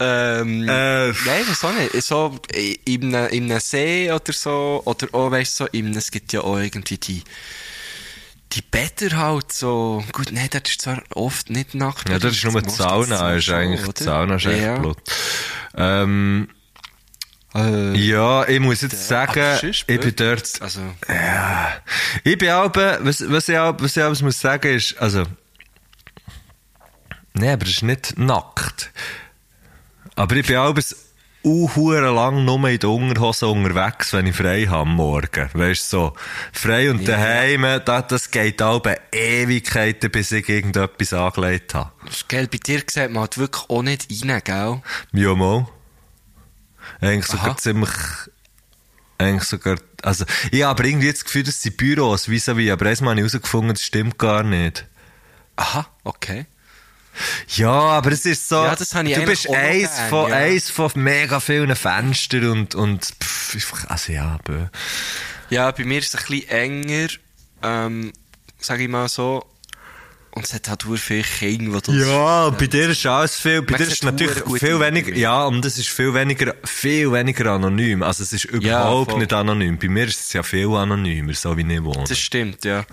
Ähm, Äh. nein, auch nicht. So, in einem, in einem See oder so, oder auch, weißt du, so, in es gibt ja auch irgendwie die, die Bäder halt so, gut, nein, das ist zwar oft nicht nackt. Ja, das ist nur die Sauna, ist eigentlich, die Sauna ist echt ja. Blut. Ähm, Äh, ja, ich muss jetzt sagen, aber ich bin dort, Also, ich bin auch, was, was ich auch muss sagen ist, also, nee, aber es ist nicht nackt. Aber ich bin auch bis uhuere lang nur in der Unterhose unterwegs, wenn ich frei habe am Morgen. Weißt du, so. Frei und daheim, das, das geht auch bei Ewigkeiten, bis ich irgendetwas angelegt habe. Gell, bei dir sieht man halt wirklich auch nicht rein, gell? Ja, mal. Eigentlich sogar Aha. ziemlich, eigentlich sogar, also, ich habe aber irgendwie jetzt das Gefühl, dass sie Büros, wie, aber erstmal habe ich herausgefunden, das stimmt gar nicht. Aha, okay. Ja, aber es ist so, Ja, das du bist eins gern, von, ja. eins von mega vielen Fenstern und, und, pff, einfach- also ja, bö. Ja, bei mir ist es ein bisschen enger, ähm, sag ich mal so. Und es hat halt viele Kinder, die das... Ja, bei dir ist alles viel, bei Man dir ist natürlich viel weniger, ja, und es ist viel weniger, viel weniger anonym. Also es ist überhaupt voll. nicht anonym. Bei mir ist es ja viel anonymer, so wie ich wohne. Das stimmt, ja.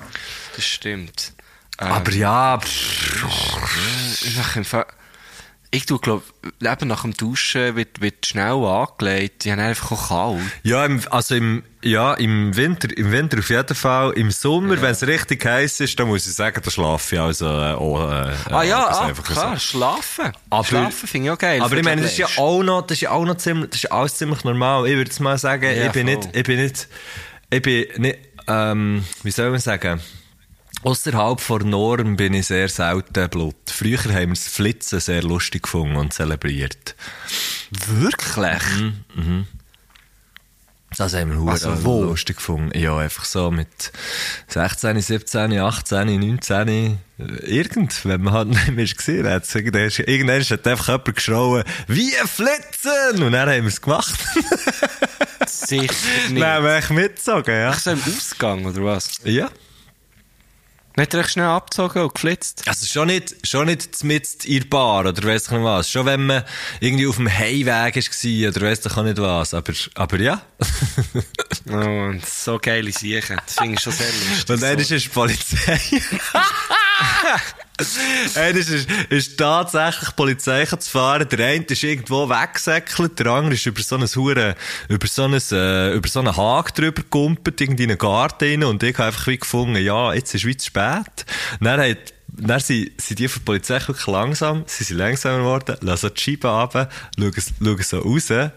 Das stimmt. Ähm, aber ja, pff, ich mache im Fall... Ich tue, glaub, eben nach dem Duschen wird, wird schnell angelegt. Die haben einfach auch kalt. ja, im, also im, ja, im Winter, im Winter auf jeden Fall. Im Sommer, wenn es richtig heiß ist, dann muss ich sagen, da schlafe ich also, äh, auch, äh, Ah ja, ah, klar, so. schlafen. Aber- schlafen finde ich auch geil. Aber ich meine, das ist ja auch noch, das ist ja auch noch ziemlich, das ist alles ziemlich normal. Ich würde jetzt mal sagen, Ja, ich bin voll. nicht, ich bin nicht, ich bin nicht, ähm, wie soll man sagen? Außerhalb von Norm bin ich sehr selten Blut. Früher haben wir das Flitzen sehr lustig gefunden und zelebriert. Wirklich? Das haben wir Also also, wo? lustig gefunden. Ja, einfach so mit 16, 17, 18, 19, äh, irgend, wenn man halt nicht mehr gesehen hat. Irgendwann, irgendwann hat einfach jemand geschrauen, wie flitzen! Und dann haben wir es gemacht. Sicher nicht. Dann haben wir echt mitgezogen, ja. Ach so im Ausgang, oder was? Ja. Nicht recht schnell abgezogen und geflitzt? Also schon nicht, schon nicht mit in der Bar oder weiss ich nicht was. Schon wenn man irgendwie auf dem Heimweg war oder weiss ich nicht was. Aber, aber ja. Oh, und so geile Siechen. Das finde ich schon sehr lustig. Und dann so. ist es die Polizei. Einer ist, ist, ist tatsächlich Polizei zu fahren. Der eine ist irgendwo weggesäckelt, der andere ist über so einen Hure, über so einen, äh, über so einen Haken drüber gegumpelt, irgendwie in einen Garten rein, und ich habe einfach wie gefunden, ja, jetzt ist wie zu spät. Dann hat dann sind, sind die von der Polizei wirklich langsam, sie sind langsamer geworden, lassen die Scheibe runter, schauen, schauen so raus. Der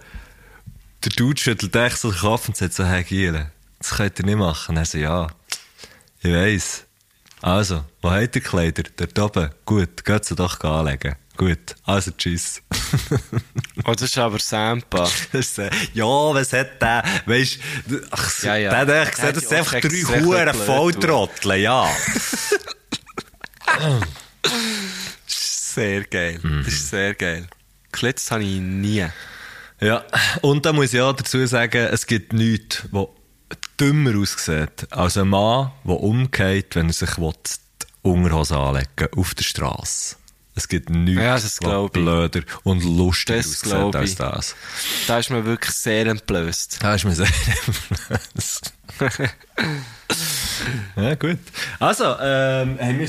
Dude schüttelt echt so den Kopf und sagt so, hey Giele, das könnt ihr nicht machen. Und er so, ja, ich weiss. Also, wo habt ihr Kleider? Dort oben. Gut, geht sie doch anlegen. Gut, also tschüss. Oh, das ist aber Sampa. Äh, ja, was hat der, weisst, ach, Ja, ja. der hat hat das sind einfach drei Huren blöd Volltrottel, ja. Das ist sehr geil. Mhm. Das ist sehr geil. Klitz habe ich nie. Ja, und da muss ich auch dazu sagen, es gibt nichts, was dümmer aussieht als ein Mann, der umgeht, wenn er sich will, die Unterhose anlegen auf der Straße. Es gibt nichts, Ja, das was blöder und lustiger aussieht als das. Da ist man wirklich sehr entblößt. Da ist mir sehr Ja, gut. Also, ähm, wir,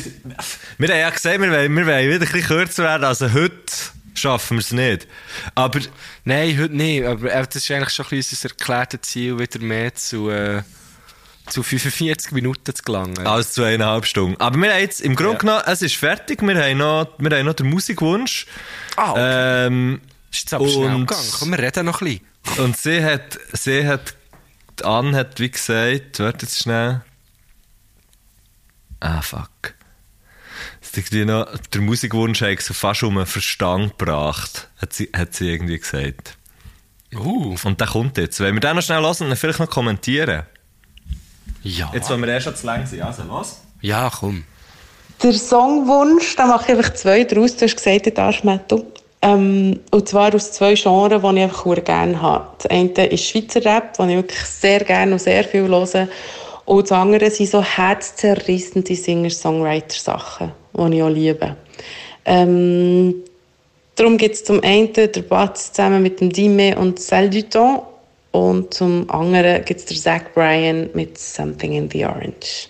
wir haben ja gesagt, wir wollen, wir wollen wieder ein bisschen kürzer werden. Also heute schaffen wir es nicht. Aber Nein, heute nicht. Aber äh, das ist eigentlich schon ein bisschen unser erklärtes Ziel, wieder mehr zu, äh, zu 45 Minuten zu gelangen. als zu eineinhalb Stunden. Aber wir haben jetzt, im Grunde Ja. genommen, es ist fertig. Wir haben noch, wir haben noch den Musikwunsch. Ah, okay. ähm, ist jetzt aber schnell und- gegangen. Komm, wir reden noch ein bisschen. und sie hat, sie hat, Anne hat wie gesagt, warte jetzt schnell. Ah, fuck. Irgendwie noch, der Musikwunsch hat sie fast um einen Verstand gebracht, hat sie, hat sie irgendwie gesagt. Uh, Und der kommt jetzt. Wenn wir den noch schnell hören und dann vielleicht noch kommentieren. ja. Jetzt, wenn wir eh schon zu lang sind. Also, was? Ja, komm. Der Songwunsch, da mache ich einfach zwei draus. Du hast gesagt, der Arschmetto. Ähm, und zwar aus zwei Genres, die ich einfach sehr gerne habe. Das eine ist Schweizer Rap, den ich wirklich sehr gerne und sehr viel höre. Und das andere sind so herzzerrissende Singer-Songwriter-Sachen, die ich auch liebe. Ähm, darum gibt es zum einen der Batz zusammen mit dem Dime und Celle du Temps. Und zum anderen gibt es der Zach Bryan mit Something in the Orange.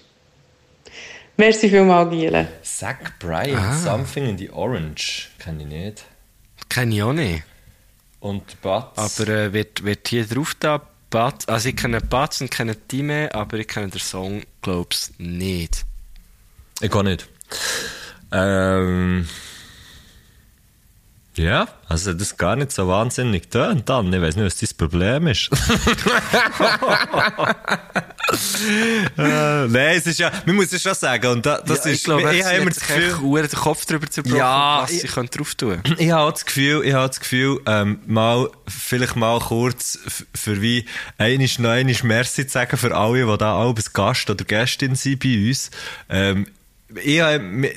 Merci vielmals, Giele. Zach Bryan, Something in the Orange. Kenne ich nicht. Kenne ich auch nicht. Und Batz. Aber äh, wird, wird hier drauf da Batz, also ich kenne Batz und kenne Time, aber ich kenne den Song, glaub's, nicht. Ich kann nicht. Ähm. Ja, also das ist gar nicht so wahnsinnig tönt dann. Ich weiß nicht, was dein Problem ist. äh, nein, es ist ja, man muss es schon sagen, und da, das ja, ist, ich glaube, ich ich habe immer das Gefühl, den Kopf drüber zerbrochen, Ja, was ich- sie können drauf tun. ich habe das Gefühl, ich habe das Gefühl, ähm, mal, vielleicht mal kurz für wie, einisch noch einisch Merci zu sagen für alle, die da auch als Gast oder Gästin sind bei uns. Ähm, ich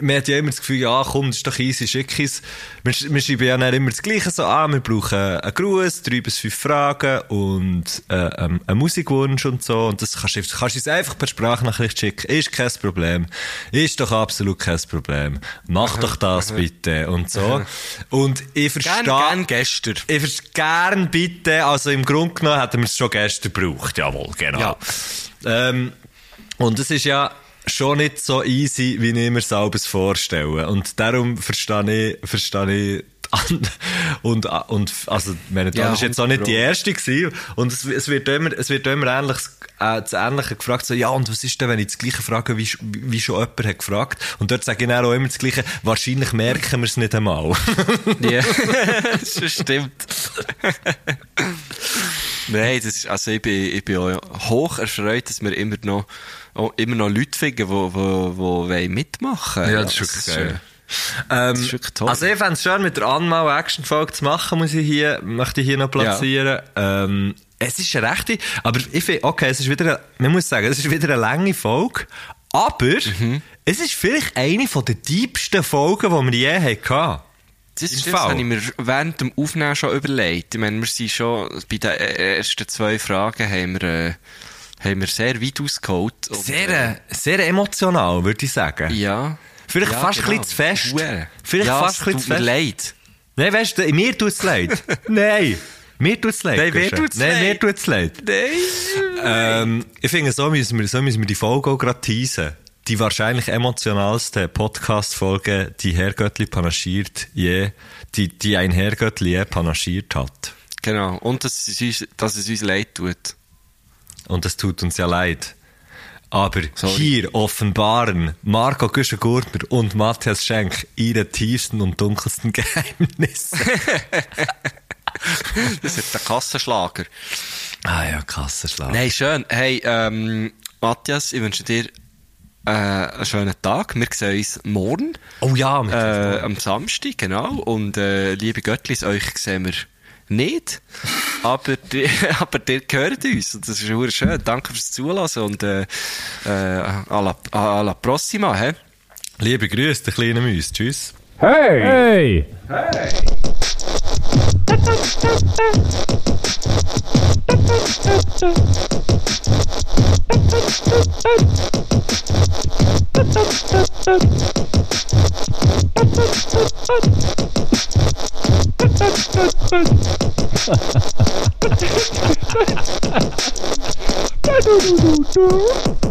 mir hat ja immer das Gefühl, ja, komm, das ist doch easy, schick es. Wir, wir schreiben ja dann immer das Gleiche so an, wir brauchen einen Gruß, drei bis fünf Fragen und äh, ähm, einen Musikwunsch und so. Und das kannst du, kannst du uns einfach per Sprachnachricht schicken. Ist kein Problem. Ist doch absolut kein Problem. Mach doch das bitte und so. Und ich verstehe... Gern, gern gestern. Ich verstehe gern bitte, also im Grunde genommen hätten wir es schon gestern gebraucht, jawohl, genau. Ja. Ähm, und es ist ja schon nicht so easy, wie ich mir selbst vorstelle. Und darum verstehe ich, verstehe ich und, und, also, meine, die Ja, ist jetzt auch nicht 100 die erste gewesen. Und es, es wird immer, es wird immer ähnlich, äh, das Ähnliche gefragt, so, ja, und was ist denn, wenn ich das Gleiche frage, wie, wie schon jemand hat gefragt? Und dort sage ich dann auch immer das Gleiche, wahrscheinlich merken wir es nicht einmal. Ja, das stimmt. Nein, das ist, also ich bin, ich bin auch hoch erfreut, dass wir immer noch, auch immer noch Leute finden, die, die, die wollen mitmachen Ja, das ist wirklich geil. äh, Ähm, ist wirklich toll. Also ich fände es schön, mit der Anne mal eine Action-Folge zu machen, muss ich hier, möchte ich hier noch platzieren. Ähm, es ist eine rechte, aber ich finde, okay, es ist wieder, eine, man muss sagen, es ist wieder eine lange Folge, aber Mhm. es ist vielleicht eine von der diebsten Folgen, die wir je hatten. Das, ist, das habe ich mir während dem Aufnehmen schon überlegt. Ich meine, wir sind schon, bei den äh, ersten zwei Fragen haben wir, äh, haben wir sehr weit ausgeholt. Und, Sehr, äh, äh, sehr emotional, würde ich sagen. ja. Vielleicht ja, fast ein genau. bisschen zu fest. Hure. Vielleicht ja, fast es ein bisschen tut zu mir fest. leid. Nein, weißt du, mir tut es leid. Nein, mir tut es leid. Nein, mir Guschen. tut's Nein, mir leid. tut es leid. Nein. Ähm, ich finde, so müssen wir, so müssen wir die Folge auch gerade teasen. Die wahrscheinlich emotionalste Podcast-Folge, die Herr Göttli panaschiert je, die, die ein Herr Göttli je panaschiert hat. Genau. Und dass es uns, dass es uns leid tut. Und es tut uns ja leid. Aber Sorry. hier offenbaren Marco Güschen-Gurtner und Matthias Schenk ihre tiefsten und dunkelsten Geheimnisse. Das ist der Kassenschlager. ah ja, Kassenschlag. Nein, schön. Hey, ähm, Matthias, ich wünsche dir äh, einen schönen Tag. Wir sehen uns morgen. Oh ja, Äh, am Samstag, genau. Und äh, liebe Göttlis, euch sehen wir nicht. Aber, die, aber ihr gehört uns. Und das ist schön. Danke fürs Zulassen und äh, äh, à, la, à la prossima. He? Liebe Grüße, der kleine Mäus. Tschüss. Hey! Du, du, du, du.